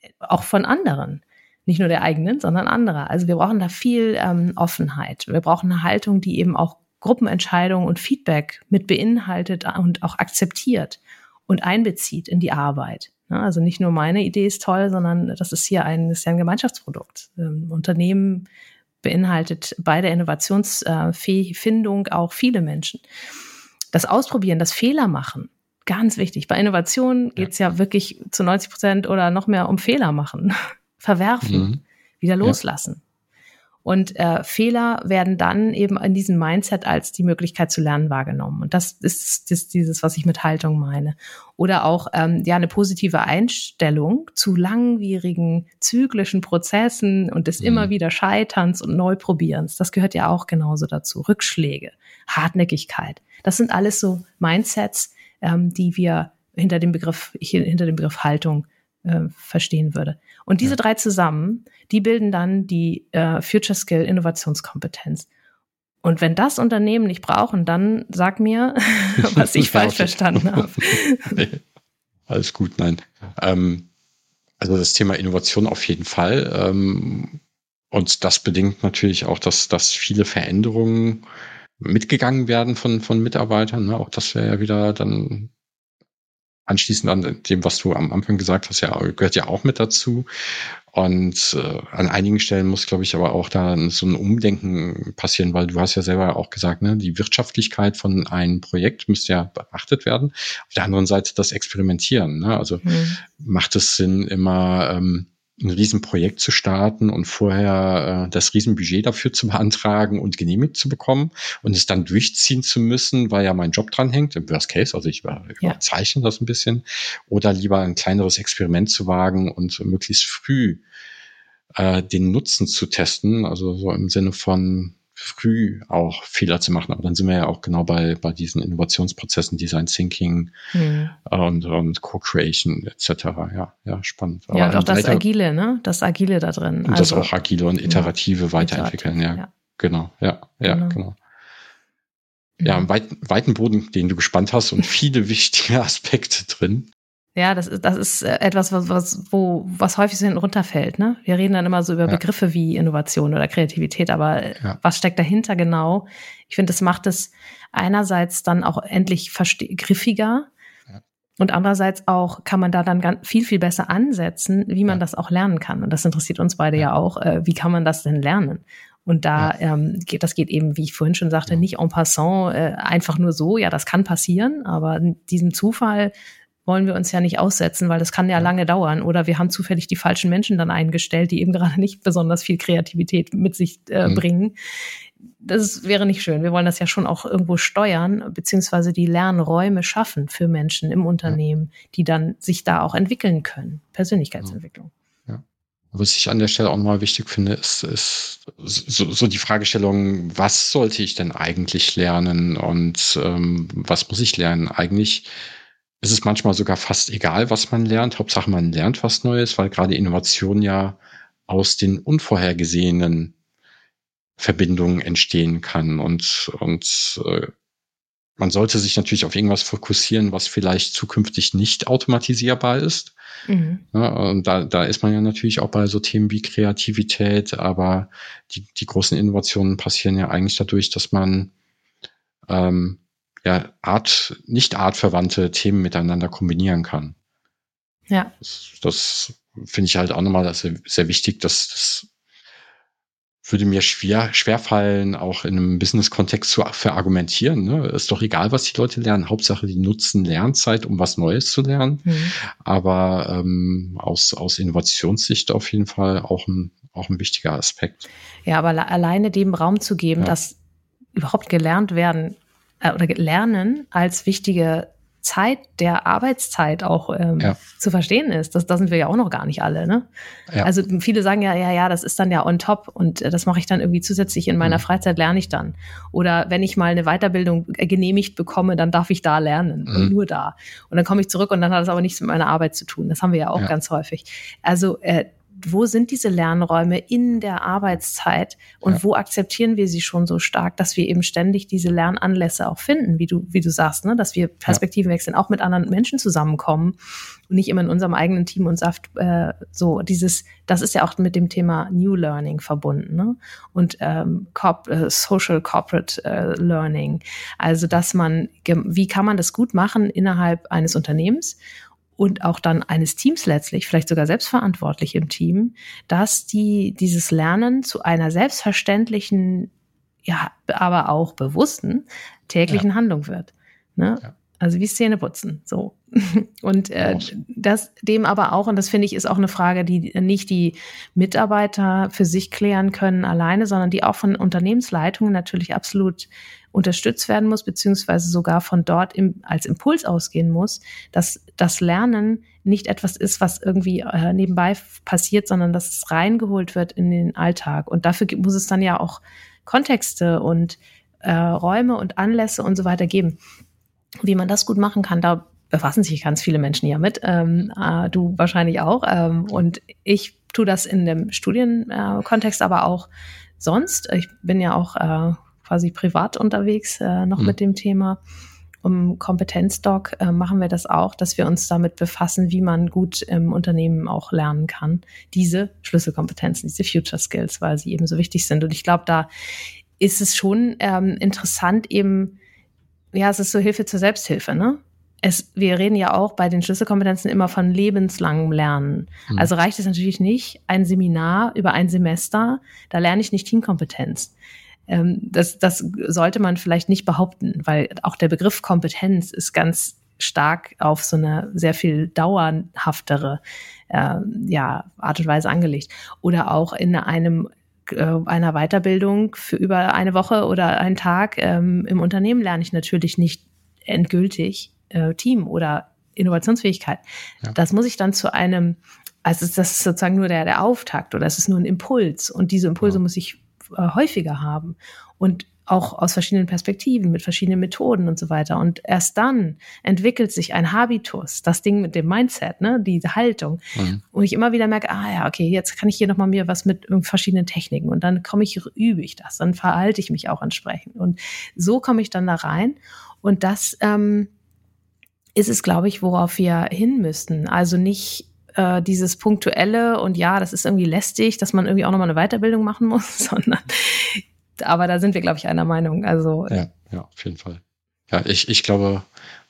äh, auch von anderen nicht nur der eigenen, sondern anderer. Also wir brauchen da viel ähm, Offenheit. Wir brauchen eine Haltung, die eben auch Gruppenentscheidungen und Feedback mit beinhaltet und auch akzeptiert und einbezieht in die Arbeit. Ja, also nicht nur meine Idee ist toll, sondern das ist hier ein, ist ja ein Gemeinschaftsprodukt. Ähm, Unternehmen beinhaltet bei der Innovationsfindung auch viele Menschen. das Ausprobieren, das Fehler machen, ganz wichtig. Bei Innovation geht's ja. ja wirklich zu 90 Prozent oder noch mehr um Fehler machen, verwerfen, mhm. wieder loslassen. Und äh, Fehler werden dann eben in diesem Mindset als die Möglichkeit zu lernen wahrgenommen. Und das ist, ist dieses, was ich mit Haltung meine. Oder auch ähm, ja eine positive Einstellung zu langwierigen zyklischen Prozessen und des mhm. immer wieder Scheiterns und Neuprobierens. Das gehört ja auch genauso dazu. Rückschläge, Hartnäckigkeit. Das sind alles so Mindsets, ähm, die wir hinter dem Begriff hinter dem Begriff Haltung äh, verstehen würde. Und diese ja. drei zusammen, die bilden dann die äh, Future Skill Innovationskompetenz. Und wenn das Unternehmen nicht brauchen, dann sag mir, was ich falsch verstanden habe. nee, alles gut, nein. Ähm, also das Thema Innovation auf jeden Fall. Ähm, und das bedingt natürlich auch, dass, dass viele Veränderungen mitgegangen werden von, von Mitarbeitern. Ne? Auch das wäre ja wieder dann anschließend an dem, was du am Anfang gesagt hast, ja, gehört ja auch mit dazu. Und äh, an einigen Stellen muss, glaube ich, aber auch da so ein Umdenken passieren, weil du hast ja selber auch gesagt, ne, die Wirtschaftlichkeit von einem Projekt müsste ja beachtet werden. Auf der anderen Seite das Experimentieren. Ne? Also mhm. macht es Sinn, immer ähm, ein Riesenprojekt zu starten und vorher äh, das Riesenbudget dafür zu beantragen und genehmigt zu bekommen und es dann durchziehen zu müssen, weil ja mein Job dran hängt, im Worst Case, also ich überzeichne ja. das ein bisschen, oder lieber ein kleineres Experiment zu wagen und möglichst früh äh, den Nutzen zu testen, also so im Sinne von früh auch Fehler zu machen. Aber dann sind wir ja auch genau bei, bei diesen Innovationsprozessen, Design Thinking mhm. und, und Co-Creation etc. Ja, ja, spannend. Aber ja, und auch das weiter, Agile, ne? Das Agile da drin. Und also, das auch Agile und Iterative ja, weiterentwickeln, ja. ja. Genau, ja, ja, genau. genau. Ja, einen weiten, weiten Boden, den du gespannt hast und viele wichtige Aspekte drin. Ja, das ist, das ist äh, etwas, was, was, wo, was häufig so hinten runterfällt. Ne? Wir reden dann immer so über ja. Begriffe wie Innovation oder Kreativität, aber ja. was steckt dahinter genau? Ich finde, das macht es einerseits dann auch endlich griffiger ja. und andererseits auch kann man da dann ganz, viel, viel besser ansetzen, wie man das auch lernen kann. Und das interessiert uns beide ja, auch. Äh, wie kann man das denn lernen? Und da ja. ähm, geht, das geht eben, wie ich vorhin schon sagte, nicht en passant, äh, einfach nur so. Ja, das kann passieren, aber in diesem Zufall wollen wir uns ja nicht aussetzen, weil das kann ja lange dauern. Oder wir haben zufällig die falschen Menschen dann eingestellt, die eben gerade nicht besonders viel Kreativität mit sich äh, mhm. bringen. Das wäre nicht schön. Wir wollen das ja schon auch irgendwo steuern, beziehungsweise die Lernräume schaffen für Menschen im Unternehmen, die dann sich da auch entwickeln können. Persönlichkeitsentwicklung. Ja. Was ich an der Stelle auch nochmal wichtig finde, ist, ist so, so, die Fragestellung, was sollte ich denn eigentlich lernen und ähm, was muss ich lernen? Eigentlich ist es manchmal sogar fast egal, was man lernt. Hauptsache, man lernt was Neues, weil gerade Innovation ja aus den unvorhergesehenen Verbindungen entstehen kann. Und, und äh, man sollte sich natürlich auf irgendwas fokussieren, was vielleicht zukünftig nicht automatisierbar ist. Mhm. Ja, und da, da ist man ja natürlich auch bei so Themen wie Kreativität, aber die, die großen Innovationen passieren ja eigentlich dadurch, dass man ähm, ja, Art, nicht artverwandte Themen miteinander kombinieren kann. Ja. Das, das finde ich halt auch nochmal sehr, sehr wichtig, dass das würde mir schwer, schwer fallen, auch in einem Business-Kontext zu verargumentieren. Ne? Ist doch egal, was die Leute lernen. Hauptsache, die nutzen Lernzeit, um was Neues zu lernen. Mhm. Aber ähm, aus, aus Innovationssicht auf jeden Fall auch ein, auch ein wichtiger Aspekt. Ja, aber alleine dem Raum zu geben, ja. dass überhaupt gelernt werden äh, oder Lernen als wichtige Zeit der Arbeitszeit auch ähm, ja. zu verstehen ist. Das, das sind wir ja auch noch gar nicht alle. Ne? Ja. Also viele sagen ja, ja, ja, das ist dann ja on top und äh, das mache ich dann irgendwie zusätzlich in meiner mhm. Freizeit lerne ich dann. Oder wenn ich mal eine Weiterbildung äh, genehmigt bekomme, dann darf ich da lernen mhm. und nur da. Und dann komme ich zurück und dann hat das aber nichts mit meiner Arbeit zu tun. Das haben wir ja auch ja. ganz häufig. Also äh, wo sind diese Lernräume in der Arbeitszeit und ja. wo akzeptieren wir sie schon so stark, dass wir eben ständig diese Lernanlässe auch finden, wie du, wie du sagst, ne? dass wir Perspektiven ja. wechseln, auch mit anderen Menschen zusammenkommen und nicht immer in unserem eigenen Team und Saft äh, so dieses, das ist ja auch mit dem Thema New Learning verbunden ne? und ähm, Corp äh, Social Corporate äh, Learning, also dass man, wie kann man das gut machen innerhalb eines Unternehmens und auch dann eines Teams letztlich, vielleicht sogar selbstverantwortlich im Team, dass die dieses Lernen zu einer selbstverständlichen, ja, aber auch bewussten täglichen ja. Handlung wird. Ne? Ja. Also wie Szene putzen, so. Und äh, das dem aber auch, und das finde ich, ist auch eine Frage, die nicht die Mitarbeiter für sich klären können alleine, sondern die auch von Unternehmensleitungen natürlich absolut unterstützt werden muss, beziehungsweise sogar von dort im, als Impuls ausgehen muss, dass das Lernen nicht etwas ist, was irgendwie äh, nebenbei passiert, sondern dass es reingeholt wird in den Alltag. Und dafür muss es dann ja auch Kontexte und äh, Räume und Anlässe und so weiter geben. Wie man das gut machen kann, da befassen sich ganz viele Menschen ja mit. Ähm, äh, du wahrscheinlich auch. Ähm, und ich tue das in dem Studienkontext, äh, aber auch sonst. Ich bin ja auch äh, quasi privat unterwegs äh, noch mhm. mit dem Thema. Um Kompetenzdoc äh, machen wir das auch, dass wir uns damit befassen, wie man gut im Unternehmen auch lernen kann. Diese Schlüsselkompetenzen, diese Future Skills, weil sie eben so wichtig sind. Und ich glaube, da ist es schon ähm, interessant, eben ja, es ist so Hilfe zur Selbsthilfe, ne? Es, wir reden ja auch bei den Schlüsselkompetenzen immer von lebenslangem Lernen. Mhm. Also reicht es natürlich nicht, ein Seminar über ein Semester, da lerne ich nicht Teamkompetenz. Ähm, das, das sollte man vielleicht nicht behaupten, weil auch der Begriff Kompetenz ist ganz stark auf so eine sehr viel dauerhaftere äh, ja, Art und Weise angelegt. Oder auch in einem einer Weiterbildung für über eine Woche oder einen Tag ähm, im Unternehmen lerne ich natürlich nicht endgültig äh, Team oder Innovationsfähigkeit. Ja. Das muss ich dann zu einem, also das ist sozusagen nur der, der Auftakt oder es ist nur ein Impuls und diese Impulse ja. muss ich äh, häufiger haben. Und auch aus verschiedenen Perspektiven, mit verschiedenen Methoden und so weiter. Und erst dann entwickelt sich ein Habitus, das Ding mit dem Mindset, ne, diese Haltung. Mhm. Und ich immer wieder merke, ah ja, okay, jetzt kann ich hier nochmal mir was mit verschiedenen Techniken und dann komme ich, übe ich das, dann verhalte ich mich auch entsprechend. Und so komme ich dann da rein. Und das ähm, ist es, glaube ich, worauf wir hin müssten. Also nicht äh, dieses punktuelle und ja, das ist irgendwie lästig, dass man irgendwie auch nochmal eine Weiterbildung machen muss, sondern aber da sind wir, glaube ich, einer Meinung. Also ja, ja, auf jeden Fall. Ja, ich, ich glaube,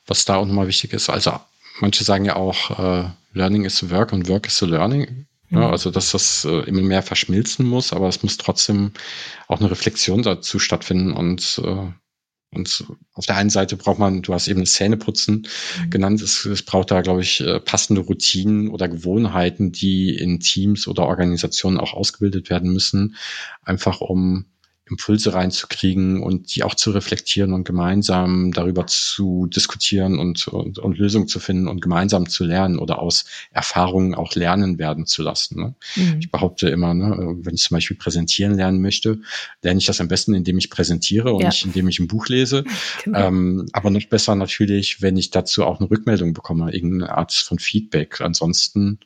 was da auch nochmal wichtig ist, also manche sagen ja auch, äh, Learning is Work und Work is the Learning. Ja, mhm. also dass das äh, immer mehr verschmilzen muss, aber es muss trotzdem auch eine Reflexion dazu stattfinden und äh, und auf der einen Seite braucht man, du hast eben das Zähneputzen mhm. genannt, es, es braucht da, glaube ich, äh, passende Routinen oder Gewohnheiten, die in Teams oder Organisationen auch ausgebildet werden müssen, einfach um Impulse reinzukriegen und die auch zu reflektieren und gemeinsam darüber zu diskutieren und, und, und Lösungen zu finden und gemeinsam zu lernen oder aus Erfahrungen auch lernen werden zu lassen. Ne? Mhm. Ich behaupte immer, ne, wenn ich zum Beispiel präsentieren lernen möchte, lerne ich das am besten, indem ich präsentiere und ja. nicht indem ich ein Buch lese. Genau. Ähm, aber noch besser natürlich, wenn ich dazu auch eine Rückmeldung bekomme, irgendeine Art von Feedback. Ansonsten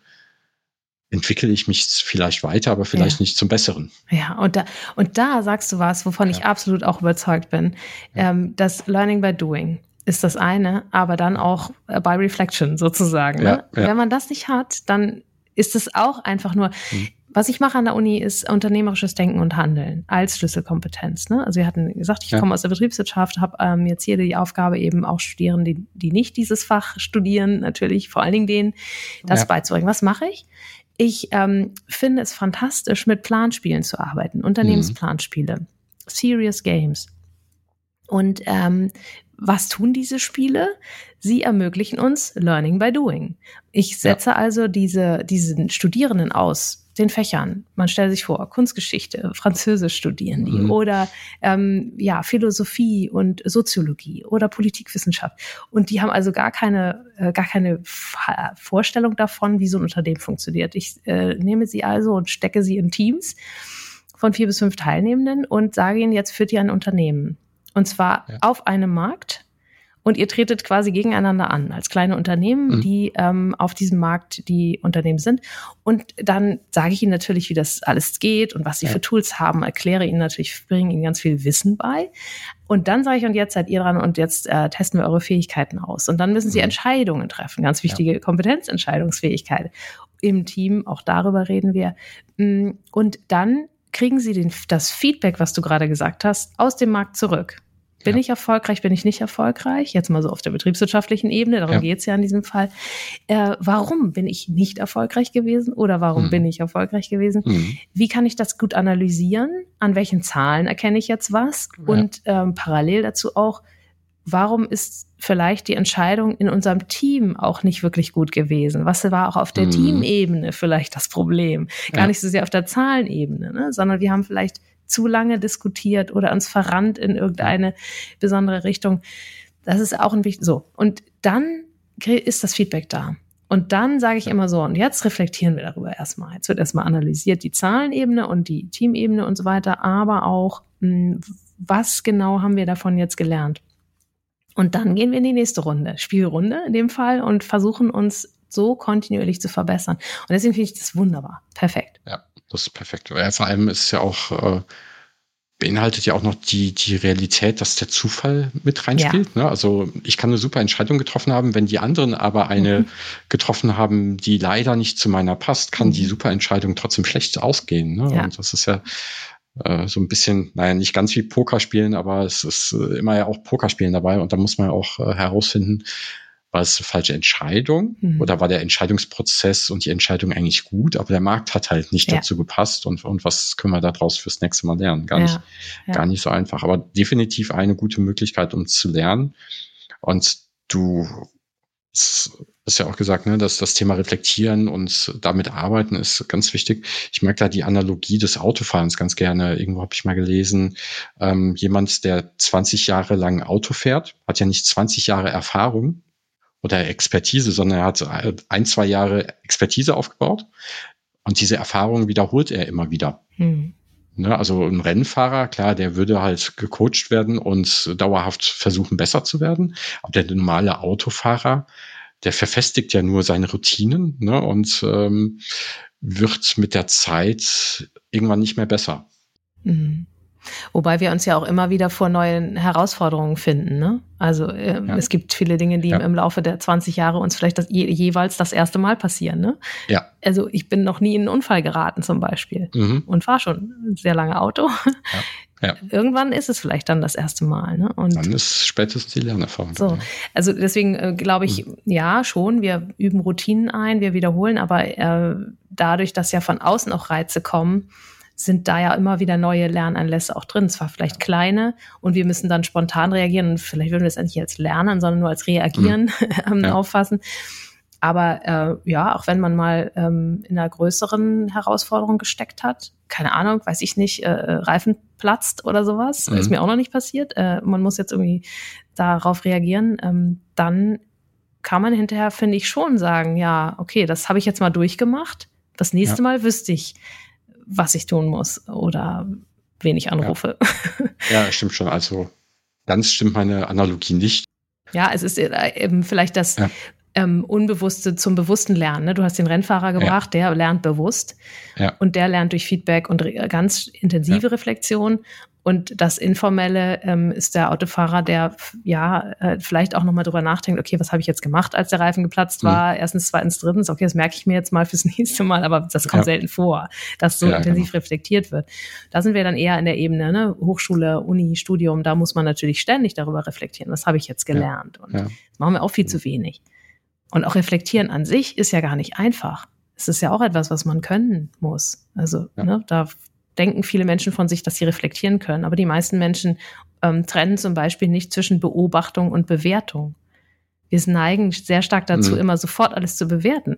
entwickle ich mich vielleicht weiter, aber vielleicht ja. nicht zum Besseren. Ja, und da, und da sagst du was, wovon ja. ich absolut auch überzeugt bin. Ja. Ähm, das Learning by Doing ist das eine, aber dann auch äh, by Reflection sozusagen. Ne? Wenn man das nicht hat, dann ist es auch einfach nur, mhm. was ich mache an der Uni ist unternehmerisches Denken und Handeln als Schlüsselkompetenz. Ne? Also wir hatten gesagt, ich komme aus der Betriebswirtschaft, habe ähm, jetzt hier die Aufgabe eben auch Studierenden, die, die nicht dieses Fach studieren, natürlich vor allen Dingen denen, das beizubringen. Was mache ich? Ich ähm, finde es fantastisch, mit Planspielen zu arbeiten, Unternehmensplanspiele, mhm. Serious Games. Und ähm, was tun diese Spiele? Sie ermöglichen uns Learning by Doing. Ich setze ja. also diese, diesen Studierenden aus, den Fächern. Man stellt sich vor, Kunstgeschichte, Französisch studieren die mhm. oder ähm, ja, Philosophie und Soziologie oder Politikwissenschaft. Und die haben also gar keine, äh, gar keine Vorstellung davon, wie so ein Unternehmen funktioniert. Ich äh, nehme sie also und stecke sie in Teams von vier bis fünf Teilnehmenden und sage ihnen, jetzt führt ihr ein Unternehmen. Und zwar ja. auf einem Markt und ihr tretet quasi gegeneinander an als kleine Unternehmen, mhm. die ähm, auf diesem Markt die Unternehmen sind. Und dann sage ich ihnen natürlich, wie das alles geht und was sie ja. für Tools haben, erkläre ihnen natürlich, bringe ihnen ganz viel Wissen bei. Und dann sage ich, und jetzt seid ihr dran und jetzt äh, testen wir eure Fähigkeiten aus. Und dann müssen sie mhm. Entscheidungen treffen, ganz wichtige ja. Kompetenzentscheidungsfähigkeit im Team. Auch darüber reden wir. Mm, und dann kriegen sie den, das Feedback, was du gerade gesagt hast, aus dem Markt zurück. Bin ja. ich erfolgreich, bin ich nicht erfolgreich? Jetzt mal so auf der betriebswirtschaftlichen Ebene, darum ja. geht es ja in diesem Fall. Äh, warum bin ich nicht erfolgreich gewesen oder warum mhm. bin ich erfolgreich gewesen? Mhm. Wie kann ich das gut analysieren? An welchen Zahlen erkenne ich jetzt was? Ja. Und ähm, parallel dazu auch, warum ist vielleicht die Entscheidung in unserem Team auch nicht wirklich gut gewesen? Was war auch auf der mhm. Teamebene vielleicht das Problem? Gar nicht so sehr auf der Zahlenebene, ne? sondern wir haben vielleicht zu lange diskutiert oder uns verrannt in irgendeine besondere Richtung. Das ist auch ein wichtig. So. Und dann ist das Feedback da. Und dann sage ich immer so, und jetzt reflektieren wir darüber erstmal. Jetzt wird erstmal analysiert die Zahlenebene und die Teamebene und so weiter, aber auch, hm, was genau haben wir davon jetzt gelernt? Und dann gehen wir in die nächste Runde, Spielrunde in dem Fall, und versuchen uns so kontinuierlich zu verbessern. Und deswegen finde ich das wunderbar. Perfekt. Ja, das ist perfekt. Ja, vor allem ist ja auch, äh, beinhaltet ja auch noch die, die Realität, dass der Zufall mit reinspielt. Ja. Ne? Also ich kann eine super Entscheidung getroffen haben, wenn die anderen aber eine mhm. getroffen haben, die leider nicht zu meiner passt, kann mhm. die super Entscheidung trotzdem schlecht ausgehen. Ne? Ja. Und das ist ja äh, so ein bisschen, naja, nicht ganz wie Poker spielen, aber es ist äh, immer ja auch Pokerspielen dabei und da muss man auch äh, herausfinden, war es eine falsche Entscheidung mhm. oder war der Entscheidungsprozess und die Entscheidung eigentlich gut, aber der Markt hat halt nicht ja. dazu gepasst und, und was können wir daraus fürs nächste Mal lernen? Gar, ja. nicht, ja. gar nicht so einfach, aber definitiv eine gute Möglichkeit, um zu lernen. Und du hast ja auch gesagt, ne, dass das Thema Reflektieren und damit arbeiten ist ganz wichtig. Ich mag da die Analogie des Autofahrens ganz gerne. Irgendwo habe ich mal gelesen, ähm, jemand, der 20 Jahre lang Auto fährt, hat ja nicht 20 Jahre Erfahrung oder Expertise, sondern er hat ein, zwei Jahre Expertise aufgebaut und diese Erfahrung wiederholt er immer wieder. Hm. Ne, also ein Rennfahrer, klar, der würde halt gecoacht werden und dauerhaft versuchen, besser zu werden. Aber der normale Autofahrer, der verfestigt ja nur seine Routinen ne, und ähm, wird mit der Zeit irgendwann nicht mehr besser. Mhm. Wobei wir uns ja auch immer wieder vor neuen Herausforderungen finden. Ne? Also äh, ja. es gibt viele Dinge, die ja. im Laufe der 20 Jahre uns vielleicht das, je, jeweils das erste Mal passieren. Ne? Ja. Also ich bin noch nie in einen Unfall geraten zum Beispiel mhm. und fahre schon sehr lange Auto. Ja. Irgendwann ist es vielleicht dann das erste Mal. Ne? Und dann ist spätestens die Lernerfahrung. So, also deswegen äh, glaube ich, mhm. ja schon, wir üben Routinen ein, wir wiederholen, aber äh, dadurch, dass ja von außen auch Reize kommen, sind da ja immer wieder neue Lernanlässe auch drin. Zwar vielleicht kleine und wir müssen dann spontan reagieren und vielleicht würden wir es nicht als Lernen, sondern nur als Reagieren mhm. ja. auffassen. Aber äh, ja, auch wenn man mal ähm, in einer größeren Herausforderung gesteckt hat, keine Ahnung, weiß ich nicht, äh, Reifen platzt oder sowas, mhm. ist mir auch noch nicht passiert. Äh, man muss jetzt irgendwie darauf reagieren, ähm, dann kann man hinterher, finde ich, schon sagen, ja, okay, das habe ich jetzt mal durchgemacht. Das nächste ja. Mal wüsste ich, was ich tun muss oder wen ich anrufe. Ja, ja stimmt schon. Also ganz stimmt meine Analogie nicht. Ja, es ist äh, eben vielleicht das ja. ähm, Unbewusste zum bewussten Lernen. Ne? Du hast den Rennfahrer gebracht, ja. der lernt bewusst und der lernt durch Feedback und ganz intensive Reflexion. Und das Informelle ähm, ist der Autofahrer, der ja äh, vielleicht auch nochmal drüber nachdenkt, okay, was habe ich jetzt gemacht, als der Reifen geplatzt war? Mhm. Erstens, zweitens, drittens, okay, das merke ich mir jetzt mal fürs nächste Mal, aber das kommt ja. selten vor, dass so ja, intensiv genau. reflektiert wird. Da sind wir dann eher in der Ebene, ne? Hochschule, Uni, Studium, da muss man natürlich ständig darüber reflektieren, was habe ich jetzt gelernt? Ja. Und das machen wir auch viel zu wenig. Und auch reflektieren an sich ist ja gar nicht einfach. Es ist ja auch etwas, was man können muss. Also, ne, da denken viele Menschen von sich, dass sie reflektieren können. Aber die meisten Menschen ähm, trennen zum Beispiel nicht zwischen Beobachtung und Bewertung. Wir neigen sehr stark dazu, mhm. immer sofort alles zu bewerten.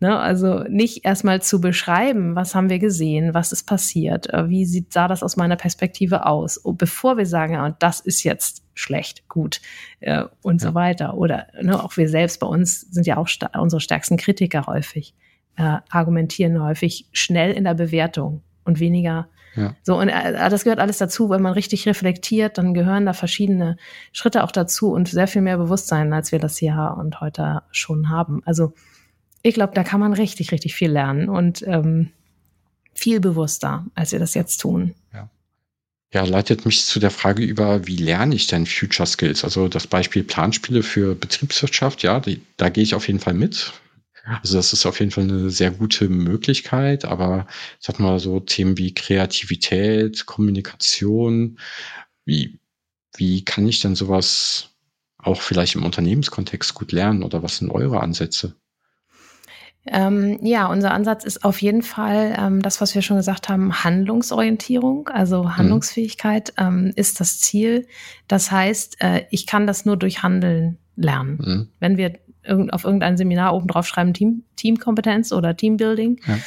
Ne, also nicht erstmal zu beschreiben, was haben wir gesehen, was ist passiert, äh, wie sieht, sah das aus meiner Perspektive aus, bevor wir sagen, ja, und das ist jetzt schlecht, gut äh, und ja. so weiter. Oder ne, auch wir selbst bei uns sind ja auch unsere stärksten Kritiker häufig, äh, argumentieren häufig schnell in der Bewertung und weniger. Ja. So, und äh, das gehört alles dazu, wenn man richtig reflektiert, dann gehören da verschiedene Schritte auch dazu und sehr viel mehr Bewusstsein, als wir das hier und heute schon haben. Also ich glaube, da kann man richtig, richtig viel lernen und ähm, viel bewusster, als wir das jetzt tun. Ja. Ja, leitet mich zu der Frage über, wie lerne ich denn Future Skills? Also das Beispiel Planspiele für Betriebswirtschaft, ja, die, da gehe ich auf jeden Fall mit. Also das ist auf jeden Fall eine sehr gute Möglichkeit, aber sag mal so Themen wie Kreativität, Kommunikation, wie, wie kann ich denn sowas auch vielleicht im Unternehmenskontext gut lernen oder was sind eure Ansätze? Ähm, ja, unser Ansatz ist auf jeden Fall ähm, das, was wir schon gesagt haben, Handlungsorientierung, also mhm. Handlungsfähigkeit mhm. ähm, ist das Ziel. Das heißt, äh, ich kann das nur durch Handeln lernen. Mhm. Wenn wir auf irgendein Seminar oben drauf schreiben, Team, Teamkompetenz oder Teambuilding, ja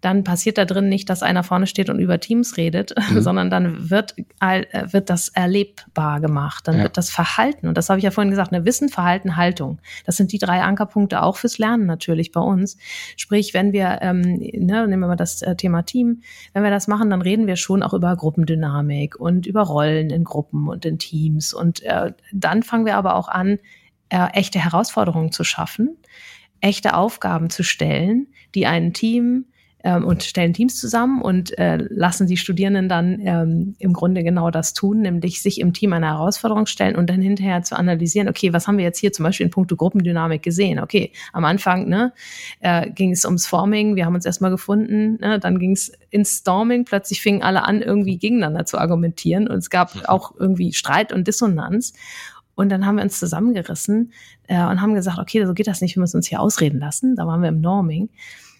dann passiert da drin nicht, dass einer vorne steht und über Teams redet, mhm. sondern dann wird, äh, wird das erlebbar gemacht. Dann ja. wird das Verhalten, und das habe ich ja vorhin gesagt, ne, Wissen, Verhalten, Haltung. Das sind die drei Ankerpunkte auch fürs Lernen natürlich bei uns. Sprich, wenn wir, ähm, ne, nehmen wir mal das äh, Thema Team, wenn wir das machen, dann reden wir schon auch über Gruppendynamik und über Rollen in Gruppen und in Teams. Und äh, dann fangen wir aber auch an, äh, echte Herausforderungen zu schaffen, echte Aufgaben zu stellen, die ein Team ähm, und stellen Teams zusammen und äh, lassen die Studierenden dann ähm, im Grunde genau das tun, nämlich sich im Team eine Herausforderung stellen und dann hinterher zu analysieren, okay, was haben wir jetzt hier zum Beispiel in puncto Gruppendynamik gesehen? Okay, am Anfang ne, äh, ging es ums Forming, wir haben uns erstmal gefunden, ne, dann ging es ins Storming, plötzlich fingen alle an, irgendwie gegeneinander zu argumentieren und es gab auch irgendwie Streit und Dissonanz. Und dann haben wir uns zusammengerissen äh, und haben gesagt, okay, so geht das nicht, wir müssen uns hier ausreden lassen. Da waren wir im Norming.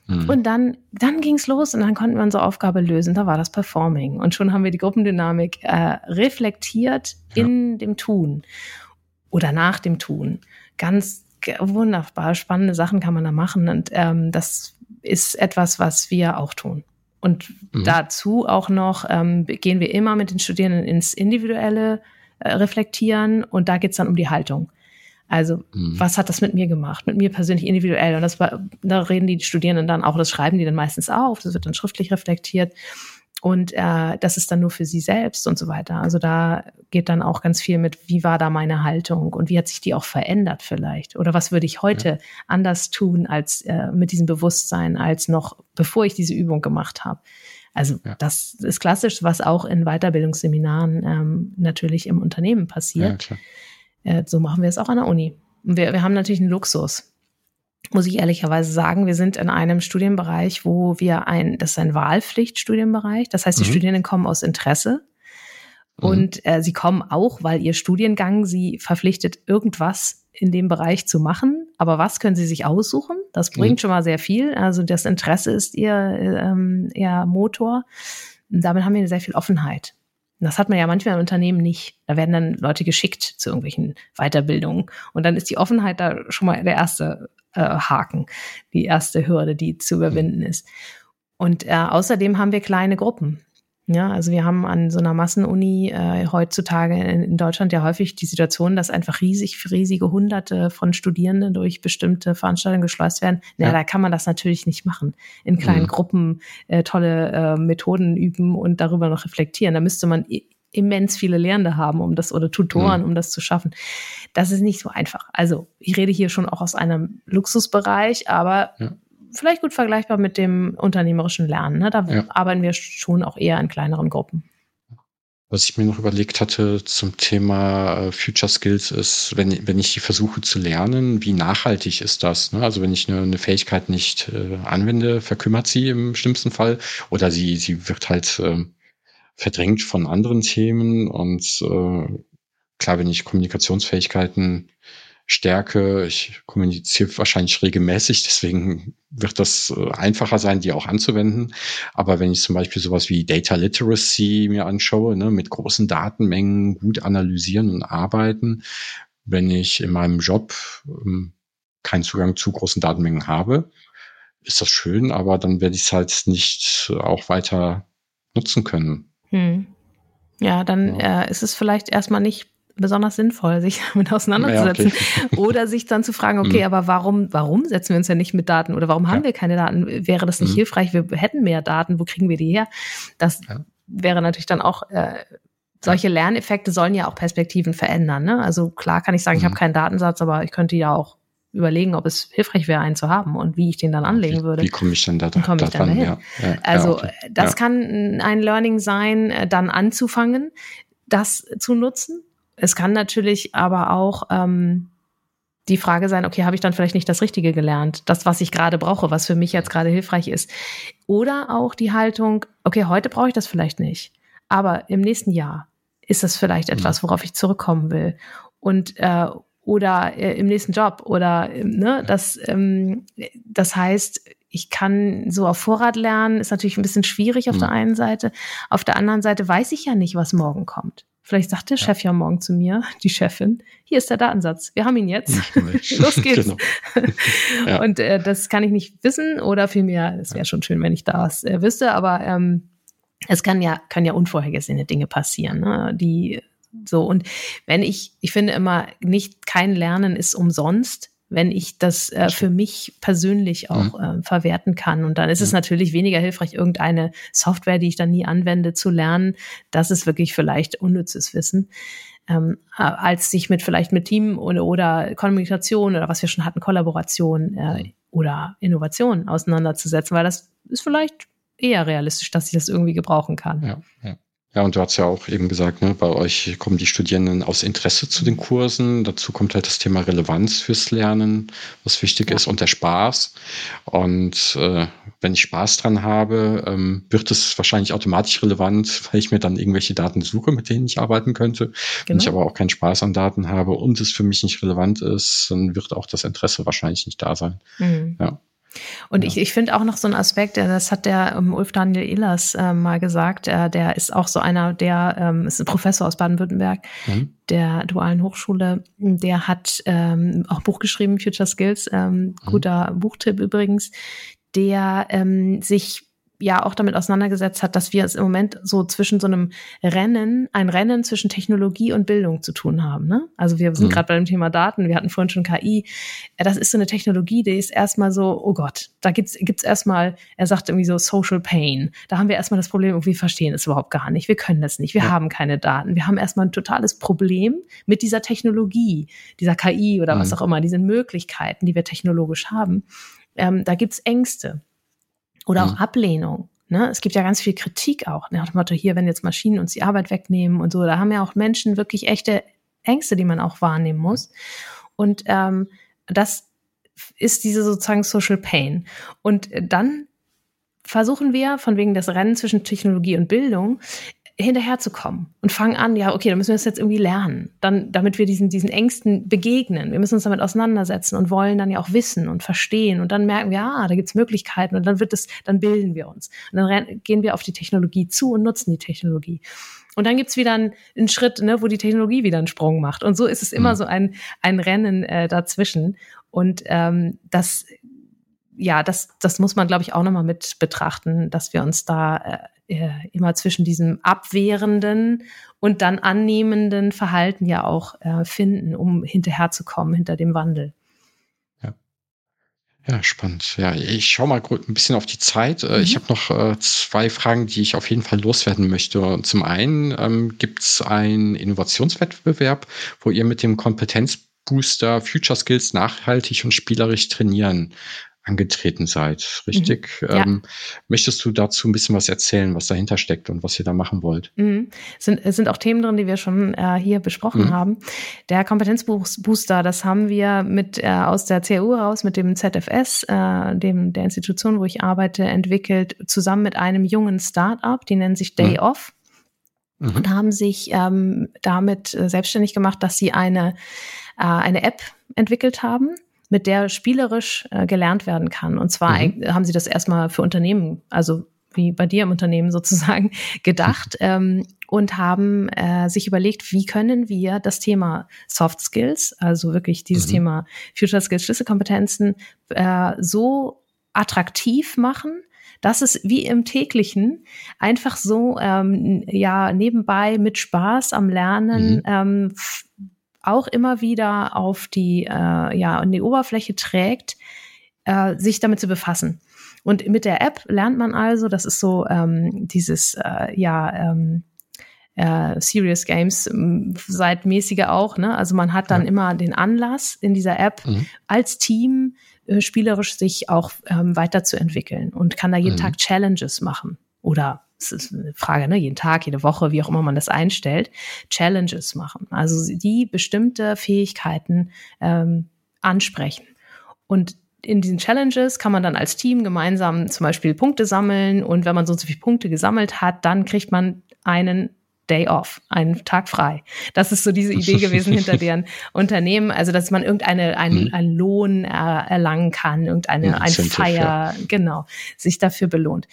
Mhm. Und dann, dann ging's los und dann konnten wir unsere Aufgabe lösen. Da war das Performing. Und schon haben wir die Gruppendynamik äh, reflektiert ja. in dem Tun oder nach dem Tun. Ganz wunderbar spannende Sachen kann man da machen. Und ähm, das ist etwas, was wir auch tun. Und mhm. dazu auch noch ähm, gehen wir immer mit den Studierenden ins individuelle äh, Reflektieren und da geht's dann um die Haltung. Also, mhm. was hat das mit mir gemacht? Mit mir persönlich individuell. Und das war, da reden die Studierenden dann auch, das schreiben die dann meistens auf, das wird dann schriftlich reflektiert. Und äh, das ist dann nur für sie selbst und so weiter. Also da geht dann auch ganz viel mit, wie war da meine Haltung und wie hat sich die auch verändert vielleicht? Oder was würde ich heute ja. anders tun als äh, mit diesem Bewusstsein, als noch bevor ich diese Übung gemacht habe? Also ja. das ist klassisch, was auch in Weiterbildungsseminaren ähm, natürlich im Unternehmen passiert. Ja, äh, so machen wir es auch an der Uni. Wir, wir haben natürlich einen Luxus muss ich ehrlicherweise sagen, wir sind in einem Studienbereich, wo wir ein, das ist ein Wahlpflichtstudienbereich. Das heißt, die mhm. Studierenden kommen aus Interesse. Mhm. Und äh, sie kommen auch, weil ihr Studiengang sie verpflichtet, irgendwas in dem Bereich zu machen. Aber was können sie sich aussuchen? Das bringt mhm. schon mal sehr viel. Also das Interesse ist ihr, ähm, ihr Motor. Und damit haben wir sehr viel Offenheit. Das hat man ja manchmal im Unternehmen nicht. Da werden dann Leute geschickt zu irgendwelchen Weiterbildungen. Und dann ist die Offenheit da schon mal der erste äh, Haken, die erste Hürde, die zu überwinden ist. Und äh, außerdem haben wir kleine Gruppen. Ja, also wir haben an so einer Massenuni äh, heutzutage in, in, Deutschland ja häufig die Situation, dass einfach riesig, riesige Hunderte von Studierenden durch bestimmte Veranstaltungen geschleust werden. Ja, ja. da kann man das natürlich nicht machen. In kleinen mhm. Gruppen äh, tolle äh, Methoden üben und darüber noch reflektieren. Da müsste man immens viele Lehrende haben, um das oder Tutoren, mhm. um das zu schaffen. Das ist nicht so einfach. Also ich rede hier schon auch aus einem Luxusbereich, aber ja vielleicht gut vergleichbar mit dem unternehmerischen Lernen. Ne? Da ja. arbeiten wir schon auch eher in kleineren Gruppen. Was ich mir noch überlegt hatte zum Thema äh, Future Skills ist, wenn, wenn ich die versuche zu lernen, wie nachhaltig ist das? Ne? Also wenn ich eine, eine Fähigkeit nicht äh, anwende, verkümmert sie im schlimmsten Fall oder sie, sie wird halt äh, verdrängt von anderen Themen und äh, klar, wenn ich Kommunikationsfähigkeiten Stärke. Ich kommuniziere wahrscheinlich regelmäßig, deswegen wird das äh, einfacher sein, die auch anzuwenden. Aber wenn ich zum Beispiel sowas wie Data Literacy mir anschaue, ne, mit großen Datenmengen gut analysieren und arbeiten, wenn ich in meinem Job ähm, keinen Zugang zu großen Datenmengen habe, ist das schön, aber dann werde ich es halt nicht auch weiter nutzen können. Hm. Ja, dann ja. Äh, ist es vielleicht erstmal nicht besonders sinnvoll, sich damit auseinanderzusetzen. Ja, okay. oder sich dann zu fragen, okay, mhm. aber warum, warum setzen wir uns ja nicht mit Daten oder warum haben ja. wir keine Daten? Wäre das nicht mhm. hilfreich? Wir hätten mehr Daten, wo kriegen wir die her? Das ja. wäre natürlich dann auch, äh, solche Lerneffekte sollen ja auch Perspektiven verändern. Ne? Also klar kann ich sagen, mhm. ich habe keinen Datensatz, aber ich könnte ja auch überlegen, ob es hilfreich wäre, einen zu haben und wie ich den dann anlegen würde. Wie komme ich denn da, komm ich dann dahin? Ja, ja, also ja, okay. das kann ein Learning sein, äh, dann anzufangen, das zu nutzen es kann natürlich aber auch ähm, die Frage sein, okay, habe ich dann vielleicht nicht das Richtige gelernt? Das, was ich gerade brauche, was für mich jetzt gerade hilfreich ist. Oder auch die Haltung, okay, heute brauche ich das vielleicht nicht. Aber im nächsten Jahr ist das vielleicht etwas, mhm. worauf ich zurückkommen will. Und äh, oder äh, im nächsten Job oder äh, ne, das, ähm, das heißt, ich kann so auf Vorrat lernen, ist natürlich ein bisschen schwierig auf mhm. der einen Seite. Auf der anderen Seite weiß ich ja nicht, was morgen kommt. Vielleicht sagt der ja. Chef ja morgen zu mir, die Chefin, hier ist der Datensatz, wir haben ihn jetzt. Los geht's. Genau. ja. Und äh, das kann ich nicht wissen oder vielmehr, es wäre schon schön, wenn ich das äh, wüsste, aber ähm, es kann ja, können ja unvorhergesehene Dinge passieren, ne? die so. Und wenn ich, ich finde immer, nicht kein Lernen ist umsonst wenn ich das äh, für mich persönlich auch mhm. äh, verwerten kann. Und dann ist mhm. es natürlich weniger hilfreich, irgendeine Software, die ich dann nie anwende, zu lernen. Das ist wirklich vielleicht unnützes Wissen. Ähm, als sich mit vielleicht mit Team oder, oder Kommunikation oder was wir schon hatten, Kollaboration äh, mhm. oder Innovation auseinanderzusetzen, weil das ist vielleicht eher realistisch, dass ich das irgendwie gebrauchen kann. Ja, ja. Ja, und du hast ja auch eben gesagt, ne, bei euch kommen die Studierenden aus Interesse zu den Kursen. Dazu kommt halt das Thema Relevanz fürs Lernen, was wichtig ja. ist, und der Spaß. Und äh, wenn ich Spaß dran habe, ähm, wird es wahrscheinlich automatisch relevant, weil ich mir dann irgendwelche Daten suche, mit denen ich arbeiten könnte. Genau. Wenn ich aber auch keinen Spaß an Daten habe und es für mich nicht relevant ist, dann wird auch das Interesse wahrscheinlich nicht da sein. Mhm. Ja. Und ja. ich, ich finde auch noch so einen Aspekt, das hat der um, Ulf Daniel Ehlers äh, mal gesagt, äh, der ist auch so einer, der ähm, ist ein Professor aus Baden-Württemberg, mhm. der dualen Hochschule, der hat ähm, auch Buch geschrieben, Future Skills, ähm, mhm. guter Buchtipp übrigens, der ähm, sich ja auch damit auseinandergesetzt hat, dass wir es im Moment so zwischen so einem Rennen, ein Rennen zwischen Technologie und Bildung zu tun haben. Ne? Also wir sind mhm. gerade bei dem Thema Daten, wir hatten vorhin schon KI. Das ist so eine Technologie, die ist erstmal so, oh Gott, da gibt's gibt's erstmal, er sagt irgendwie so Social Pain. Da haben wir erstmal das Problem, wir verstehen es überhaupt gar nicht, wir können das nicht, wir ja. haben keine Daten. Wir haben erstmal ein totales Problem mit dieser Technologie, dieser KI oder mhm. was auch immer, diesen Möglichkeiten, die wir technologisch haben. Ähm, da gibt's Ängste oder auch mhm. Ablehnung. Ne? Es gibt ja ganz viel Kritik auch. Nach dem Motto, hier, wenn jetzt Maschinen uns die Arbeit wegnehmen und so, da haben ja auch Menschen wirklich echte Ängste, die man auch wahrnehmen muss. Und ähm, das ist diese sozusagen Social Pain. Und dann versuchen wir, von wegen des Rennen zwischen Technologie und Bildung, hinterherzukommen und fangen an, ja, okay, dann müssen wir das jetzt irgendwie lernen, dann, damit wir diesen, diesen Ängsten begegnen. Wir müssen uns damit auseinandersetzen und wollen dann ja auch wissen und verstehen und dann merken wir, ah, da gibt's Möglichkeiten und dann wird es, dann bilden wir uns. Und dann gehen wir auf die Technologie zu und nutzen die Technologie. Und dann gibt's wieder einen, einen Schritt, ne, wo die Technologie wieder einen Sprung macht. Und so ist es immer mhm. so ein, ein Rennen äh, dazwischen. Und ähm, das ja, das, das muss man, glaube ich, auch nochmal mit betrachten, dass wir uns da äh, äh, immer zwischen diesem abwehrenden und dann annehmenden Verhalten ja auch äh, finden, um hinterherzukommen hinter dem Wandel. Ja. Ja, spannend. Ja, ich schaue mal ein bisschen auf die Zeit. Äh, mhm. Ich habe noch äh, zwei Fragen, die ich auf jeden Fall loswerden möchte. Zum einen ähm, gibt es einen Innovationswettbewerb, wo ihr mit dem Kompetenzbooster Future Skills nachhaltig und spielerisch trainieren angetreten seid, richtig? Mhm, ja. ähm, möchtest du dazu ein bisschen was erzählen, was dahinter steckt und was ihr da machen wollt? Mhm. Es, sind, es sind auch Themen drin, die wir schon äh, hier besprochen mhm. haben. Der Kompetenzbooster, das haben wir mit äh, aus der CAU raus mit dem ZFS, äh, dem der Institution, wo ich arbeite, entwickelt, zusammen mit einem jungen Start-up, die nennen sich Day mhm. Off. Mhm. Und haben sich ähm, damit äh, selbstständig gemacht, dass sie eine, äh, eine App entwickelt haben, mit der spielerisch äh, gelernt werden kann. Und zwar mhm. haben sie das erstmal für Unternehmen, also wie bei dir im Unternehmen sozusagen, gedacht ähm, und haben äh, sich überlegt, wie können wir das Thema Soft Skills, also wirklich dieses mhm. Thema Future Skills, Schlüsselkompetenzen, äh, so attraktiv machen, dass es wie im täglichen einfach so ähm, ja nebenbei mit Spaß am Lernen mhm. ähm, auch immer wieder auf die, äh, ja, in die Oberfläche trägt, äh, sich damit zu befassen. Und mit der App lernt man also, das ist so ähm, dieses, äh, ja, ähm, äh, Serious Games seit mäßiger auch, ne? Also man hat dann ja. immer den Anlass in dieser App mhm. als Team äh, spielerisch sich auch ähm, weiterzuentwickeln und kann da jeden mhm. Tag Challenges machen oder es ist eine Frage, ne, jeden Tag, jede Woche, wie auch immer man das einstellt, Challenges machen. Also die bestimmte Fähigkeiten ähm, ansprechen. Und in diesen Challenges kann man dann als Team gemeinsam zum Beispiel Punkte sammeln und wenn man so und so viele Punkte gesammelt hat, dann kriegt man einen Day off, einen Tag frei. Das ist so diese Idee gewesen hinter deren Unternehmen, also dass man irgendeine einen, mhm. einen Lohn er, erlangen kann, irgendeine ja, ein Feier, ja. genau, sich dafür belohnt.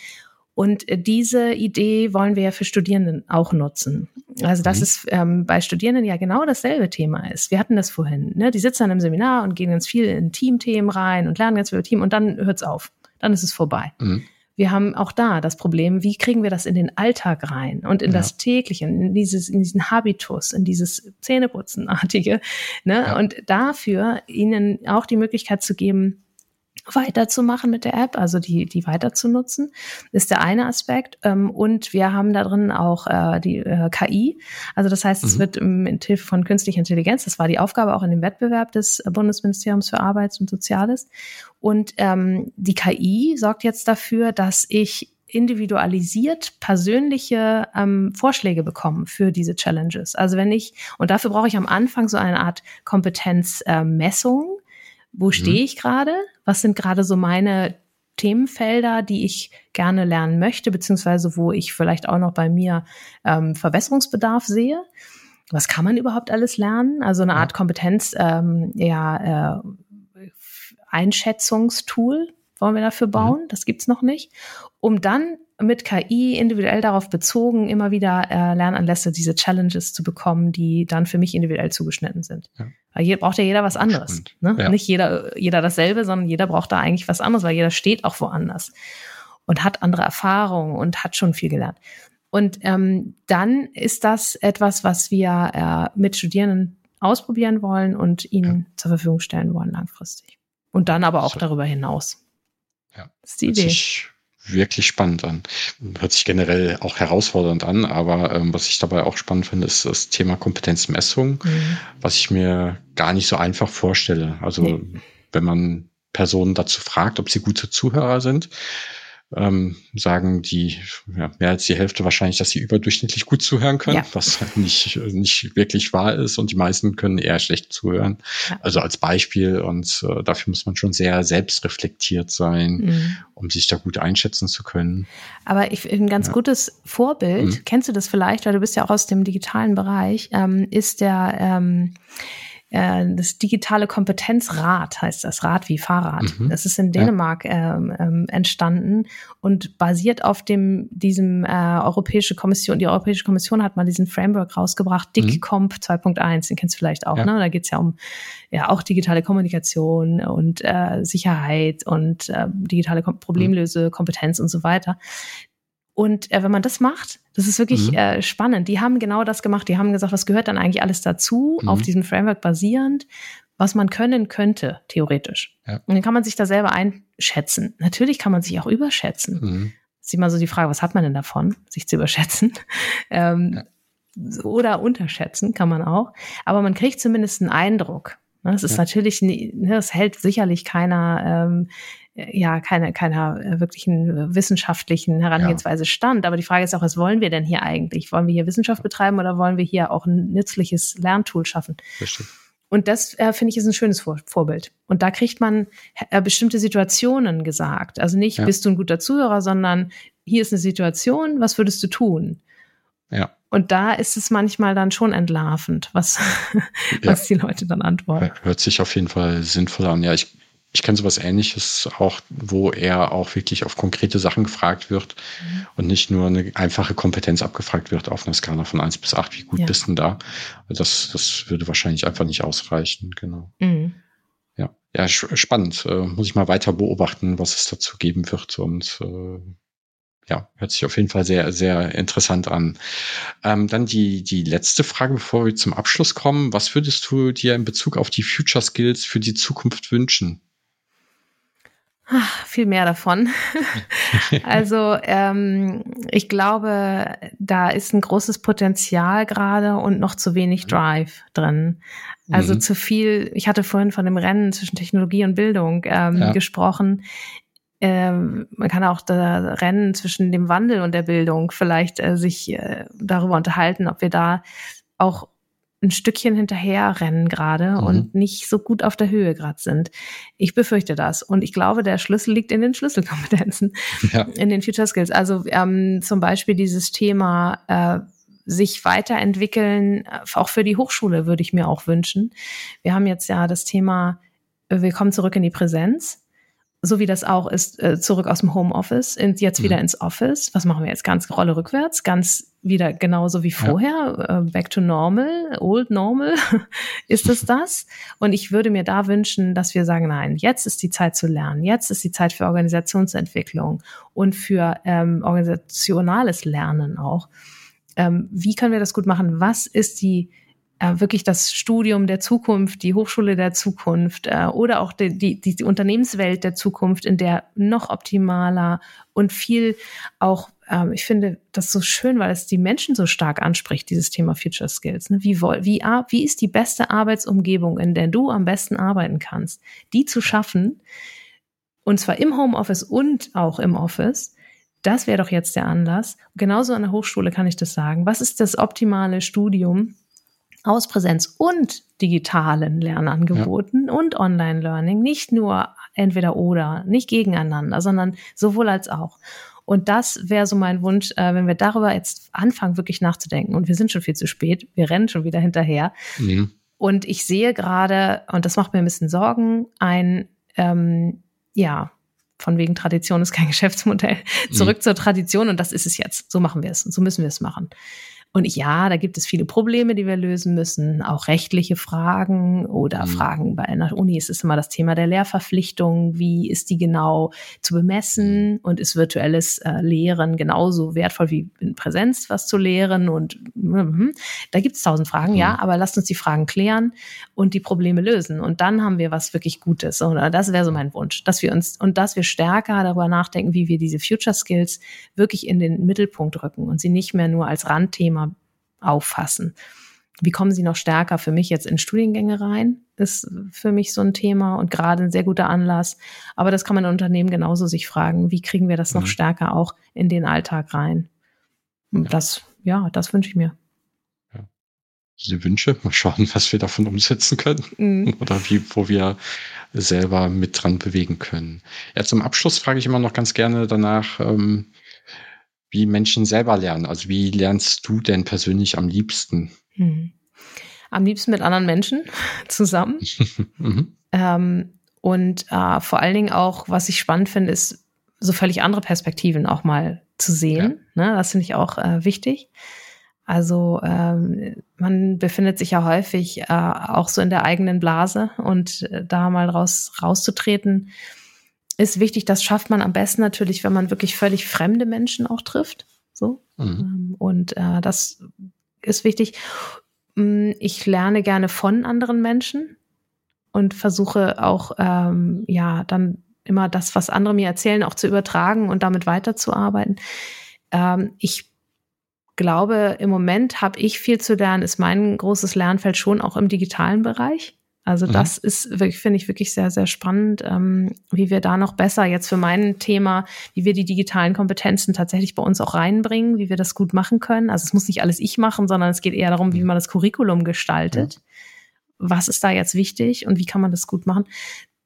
Und äh, diese Idee wollen wir ja für Studierenden auch nutzen. Also dass mhm. es ähm, bei Studierenden ja genau dasselbe Thema ist. Wir hatten das vorhin. Ne? Die sitzen dann im Seminar und gehen ganz viel in Teamthemen rein und lernen ganz viel über Team und dann hört's auf. Dann ist es vorbei. Mhm. Wir haben auch da das Problem, wie kriegen wir das in den Alltag rein und in ja. das tägliche, in dieses, in diesen Habitus, in dieses Zähneputzenartige. Ne? Ja. Und dafür ihnen auch die Möglichkeit zu geben, weiterzumachen mit der App, also die, die weiter zu nutzen, ist der eine Aspekt. Ähm, und wir haben da drin auch äh, die äh, KI. Also das heißt, es mhm. wird mit Hilfe von künstlicher Intelligenz, das war die Aufgabe auch in dem Wettbewerb des Bundesministeriums für Arbeit und Soziales. Und ähm, die KI sorgt jetzt dafür, dass ich individualisiert persönliche ähm, Vorschläge bekommen für diese Challenges. Also wenn ich, und dafür brauche ich am Anfang so eine Art Kompetenzmessung, äh, wo mhm. stehe ich gerade? Was sind gerade so meine Themenfelder, die ich gerne lernen möchte, beziehungsweise wo ich vielleicht auch noch bei mir ähm, Verbesserungsbedarf sehe? Was kann man überhaupt alles lernen? Also eine Art Kompetenz, ähm, ja, äh, Einschätzungstool wollen wir dafür mhm. bauen. Das gibt's noch nicht. Um dann mit KI individuell darauf bezogen immer wieder äh, Lernanlässe, diese Challenges zu bekommen, die dann für mich individuell zugeschnitten sind. Ja. Weil hier braucht ja jeder was anderes. Ne? Ja. Nicht jeder, jeder dasselbe, sondern jeder braucht da eigentlich was anderes, weil jeder steht auch woanders und hat andere Erfahrungen und hat schon viel gelernt. Und ähm, dann ist das etwas, was wir äh, mit Studierenden ausprobieren wollen und ihnen ja. zur Verfügung stellen wollen langfristig. Und dann aber auch so. darüber hinaus. Ja. Das ist die Idee wirklich spannend an. Hört sich generell auch herausfordernd an, aber ähm, was ich dabei auch spannend finde, ist das Thema Kompetenzmessung, mhm. was ich mir gar nicht so einfach vorstelle. Also nee. wenn man Personen dazu fragt, ob sie gute Zuhörer sind, ähm, sagen die ja, mehr als die Hälfte wahrscheinlich, dass sie überdurchschnittlich gut zuhören können, ja. was halt nicht, nicht wirklich wahr ist und die meisten können eher schlecht zuhören. Ja. Also als Beispiel und äh, dafür muss man schon sehr selbstreflektiert sein, mhm. um sich da gut einschätzen zu können. Aber ich, ein ganz gutes Vorbild, mhm. kennst du das vielleicht, weil du bist ja auch aus dem digitalen Bereich, ähm, ist der ähm, äh, das digitale Kompetenzrad heißt das, Rad wie Fahrrad. Mhm. Das ist in Dänemark ja. ähm, ähm, entstanden und basiert auf dem diesem äh, Europäische Kommission. Die Europäische Kommission hat mal diesen Framework rausgebracht, DICComp mhm. 2.1, den kennst du vielleicht auch. Ja. Ne? Da geht's ja um ja auch digitale Kommunikation und äh, Sicherheit und äh, digitale Kom Problemlöse, Kompetenz und so weiter. Und äh, wenn man das macht, das ist wirklich mhm. äh, spannend. Die haben genau das gemacht. Die haben gesagt, was gehört dann eigentlich alles dazu, mhm. auf diesem Framework basierend, was man können könnte, theoretisch. Ja. Und dann kann man sich da selber einschätzen. Natürlich kann man sich auch überschätzen. Mhm. Sieht man so die Frage, was hat man denn davon, sich zu überschätzen? ähm, ja. Oder unterschätzen kann man auch. Aber man kriegt zumindest einen Eindruck. Es ist ja. natürlich, ne, es hält sicherlich keiner ähm, ja keine, keiner äh, wirklichen wissenschaftlichen Herangehensweise ja. stand. Aber die Frage ist auch, was wollen wir denn hier eigentlich? Wollen wir hier Wissenschaft betreiben oder wollen wir hier auch ein nützliches Lerntool schaffen? Bestimmt. Und das äh, finde ich ist ein schönes Vor Vorbild. Und da kriegt man äh, bestimmte Situationen gesagt. Also nicht, ja. bist du ein guter Zuhörer, sondern hier ist eine Situation, was würdest du tun? Ja. Und da ist es manchmal dann schon entlarvend, was, was ja. die Leute dann antworten. Hört sich auf jeden Fall sinnvoll an. Ja, ich ich kenne sowas ähnliches auch, wo er auch wirklich auf konkrete Sachen gefragt wird mhm. und nicht nur eine einfache Kompetenz abgefragt wird auf einer Skala von eins bis acht. Wie gut ja. bist du da? Das, das würde wahrscheinlich einfach nicht ausreichen, genau. Mhm. Ja, ja, spannend. Äh, muss ich mal weiter beobachten, was es dazu geben wird und äh, ja, hört sich auf jeden Fall sehr, sehr interessant an. Ähm, dann die, die letzte Frage, bevor wir zum Abschluss kommen. Was würdest du dir in Bezug auf die Future Skills für die Zukunft wünschen? Ach, viel mehr davon. also ähm, ich glaube, da ist ein großes Potenzial gerade und noch zu wenig Drive drin. Also mhm. zu viel, ich hatte vorhin von dem Rennen zwischen Technologie und Bildung ähm, ja. gesprochen. Ähm, man kann auch da Rennen zwischen dem Wandel und der Bildung vielleicht äh, sich äh, darüber unterhalten, ob wir da auch ein Stückchen hinterher rennen gerade mhm. und nicht so gut auf der Höhe gerade sind. Ich befürchte das. Und ich glaube, der Schlüssel liegt in den Schlüsselkompetenzen, ja. in den Future Skills. Also ähm, zum Beispiel dieses Thema, äh, sich weiterentwickeln, äh, auch für die Hochschule würde ich mir auch wünschen. Wir haben jetzt ja das Thema, äh, wir kommen zurück in die Präsenz so wie das auch ist, äh, zurück aus dem Homeoffice, jetzt wieder mhm. ins Office. Was machen wir jetzt? Ganz Rolle rückwärts, ganz wieder genauso wie vorher, ja. Äh, back to normal, old normal. ist es das? Und ich würde mir da wünschen, dass wir sagen, nein, jetzt ist die Zeit zu lernen, jetzt ist die Zeit für Organisationsentwicklung und für ähm, organisationales Lernen auch. Ähm, wie können wir das gut machen? Was ist die äh, wirklich das Studium der Zukunft, die Hochschule der Zukunft äh, oder auch die, die, die Unternehmenswelt der Zukunft, in der noch optimaler und viel auch, ähm, ich finde das so schön, weil es die Menschen so stark anspricht, dieses Thema Future Skills. Ne? Wie, wie, wie ist die beste Arbeitsumgebung, in der du am besten arbeiten kannst? Die zu schaffen, und zwar im Homeoffice und auch im Office, das wäre doch jetzt der Anlass. Genauso an der Hochschule kann ich das sagen. Was ist das optimale Studium? Aus Präsenz und digitalen Lernangeboten ja. und Online-Learning, nicht nur entweder oder, nicht gegeneinander, sondern sowohl als auch. Und das wäre so mein Wunsch, äh, wenn wir darüber jetzt anfangen, wirklich nachzudenken. Und wir sind schon viel zu spät, wir rennen schon wieder hinterher. Mhm. Und ich sehe gerade, und das macht mir ein bisschen Sorgen, ein, ähm, ja, von wegen Tradition ist kein Geschäftsmodell, zurück mhm. zur Tradition und das ist es jetzt. So machen wir es und so müssen wir es machen. Und ja, da gibt es viele Probleme, die wir lösen müssen, auch rechtliche Fragen oder mhm. Fragen bei einer Uni ist es immer das Thema der Lehrverpflichtung. Wie ist die genau zu bemessen? Mhm. Und ist virtuelles äh, Lehren genauso wertvoll wie in Präsenz was zu lehren? Und mm, da gibt es tausend Fragen, mhm. ja, aber lasst uns die Fragen klären und die Probleme lösen. Und dann haben wir was wirklich Gutes. Und das wäre so mein Wunsch, dass wir uns und dass wir stärker darüber nachdenken, wie wir diese Future Skills wirklich in den Mittelpunkt rücken und sie nicht mehr nur als Randthema auffassen. Wie kommen Sie noch stärker für mich jetzt in Studiengänge rein? Ist für mich so ein Thema und gerade ein sehr guter Anlass. Aber das kann man in Unternehmen genauso sich fragen. Wie kriegen wir das noch mhm. stärker auch in den Alltag rein? Und das, ja, das wünsche ich mir. Diese Wünsche, mal schauen, was wir davon umsetzen können mhm. oder wie, wo wir selber mit dran bewegen können. Ja, zum Abschluss frage ich immer noch ganz gerne danach, ähm, wie Menschen selber lernen. Also wie lernst du denn persönlich am liebsten? Hm. Am liebsten mit anderen Menschen zusammen. mhm. ähm, und äh, vor allen Dingen auch, was ich spannend finde, ist so völlig andere Perspektiven auch mal zu sehen. Ja. Ne? Das finde ich auch äh, wichtig. Also ähm, man befindet sich ja häufig äh, auch so in der eigenen Blase und äh, da mal raus rauszutreten, ist wichtig, das schafft man am besten natürlich, wenn man wirklich völlig fremde Menschen auch trifft. So. Mhm. Ähm, und äh, das ist wichtig. Mm, ich lerne gerne von anderen Menschen und versuche auch, ähm, ja, dann immer das, was andere mir erzählen, auch zu übertragen und damit weiterzuarbeiten. Ähm, ich glaube, im Moment habe ich viel zu lernen, ist mein großes Lernfeld schon auch im digitalen Bereich. Also mhm. das ist, finde ich, wirklich sehr, sehr spannend, ähm, wie wir da noch besser jetzt für mein Thema, wie wir die digitalen Kompetenzen tatsächlich bei uns auch reinbringen, wie wir das gut machen können. Also es muss nicht alles ich machen, sondern es geht eher darum, wie mhm. man das Curriculum gestaltet. Mhm. Was ist da jetzt wichtig und wie kann man das gut machen?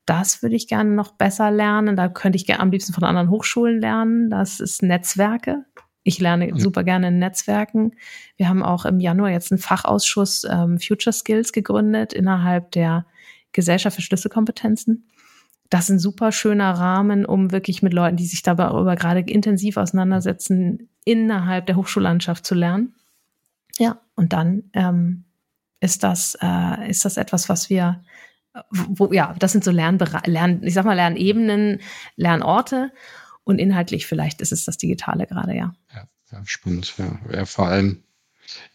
Das würde ich gerne noch besser lernen. Da könnte ich gerne am liebsten von anderen Hochschulen lernen. Das ist Netzwerke. Ich lerne super gerne in Netzwerken. Wir haben auch im Januar jetzt einen Fachausschuss ähm, Future Skills gegründet innerhalb der Gesellschaft für Schlüsselkompetenzen. Das ist ein super schöner Rahmen, um wirklich mit Leuten, die sich darüber gerade intensiv auseinandersetzen, innerhalb der Hochschullandschaft zu lernen. Ja, und dann ähm, ist das äh, ist das etwas, was wir wo, ja, das sind so Lernbere Lern, ich sag mal Lernebenen, Lernorte und inhaltlich vielleicht ist es das Digitale gerade, ja. Ja, ja spannend. Ja. ja, vor allem,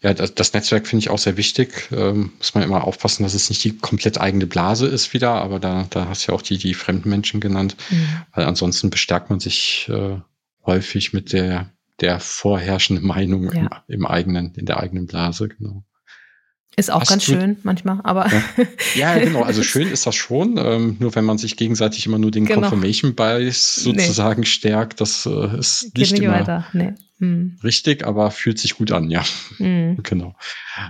ja, das, das Netzwerk finde ich auch sehr wichtig. Ähm, muss man immer aufpassen, dass es nicht die komplett eigene Blase ist wieder, aber da, da hast du ja auch die, die fremden Menschen genannt. Mhm. Weil ansonsten bestärkt man sich äh, häufig mit der, der vorherrschenden Meinung ja. im, im eigenen, in der eigenen Blase, genau. Ist auch Hast ganz schön manchmal, aber. Ja. ja, genau. Also schön ist das schon. Ähm, nur wenn man sich gegenseitig immer nur den genau. Confirmation Bias sozusagen nee. stärkt, das äh, ist Geht nicht, nicht immer. Nee. Hm. richtig, aber fühlt sich gut an, ja. Hm. genau.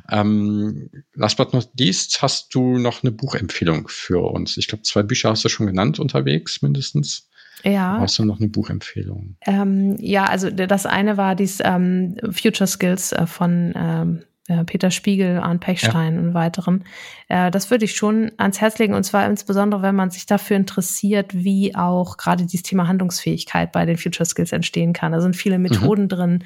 Ähm, last but not least, hast du noch eine Buchempfehlung für uns? Ich glaube, zwei Bücher hast du schon genannt unterwegs, mindestens. Ja. Hast du noch eine Buchempfehlung? Ähm, ja, also das eine war dies ähm, Future Skills äh, von ähm, äh, Peter Spiegel, Arndt Pechstein ja. und weiteren. Äh, das würde ich schon ans Herz legen und zwar insbesondere, wenn man sich dafür interessiert, wie auch gerade dieses Thema Handlungsfähigkeit bei den Future Skills entstehen kann. Da sind viele Methoden mhm. drin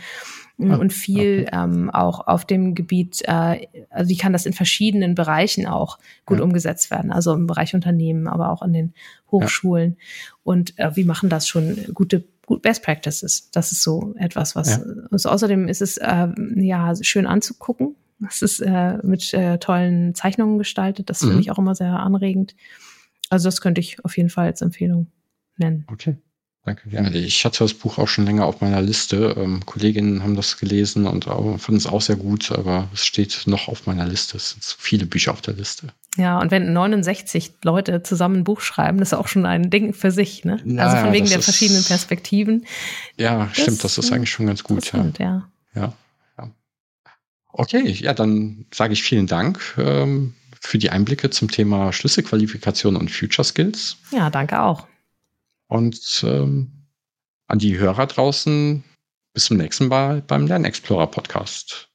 mm, und viel okay. ähm, auch auf dem Gebiet, äh, also wie kann das in verschiedenen Bereichen auch gut ja. umgesetzt werden, also im Bereich Unternehmen, aber auch in den Hochschulen ja. und äh, wie machen das schon gute gut Best Practices. Das ist so etwas, was ja. also außerdem ist es äh, ja schön anzugucken. Es ist äh, mit äh, tollen Zeichnungen gestaltet. Das mhm. finde ich auch immer sehr anregend. Also das könnte ich auf jeden Fall als Empfehlung nennen. Okay. Danke gerne. Ich hatte das Buch auch schon länger auf meiner Liste. Ähm, Kolleginnen haben das gelesen und fanden es auch sehr gut, aber es steht noch auf meiner Liste. Es sind viele Bücher auf der Liste. Ja, und wenn 69 Leute zusammen ein Buch schreiben, das ist auch schon ein Ding für sich, ne? Na, also von wegen der verschiedenen Perspektiven. Ja, das, stimmt, das ist eigentlich schon ganz gut. Ja. ja. ja. Ja. Okay, ja, dann sage ich vielen Dank ähm, für die Einblicke zum Thema Schlüsselqualifikation und Future Skills. Ja, danke auch. Und ähm, an die Hörer draußen, bis zum nächsten Mal beim Lernexplorer Podcast.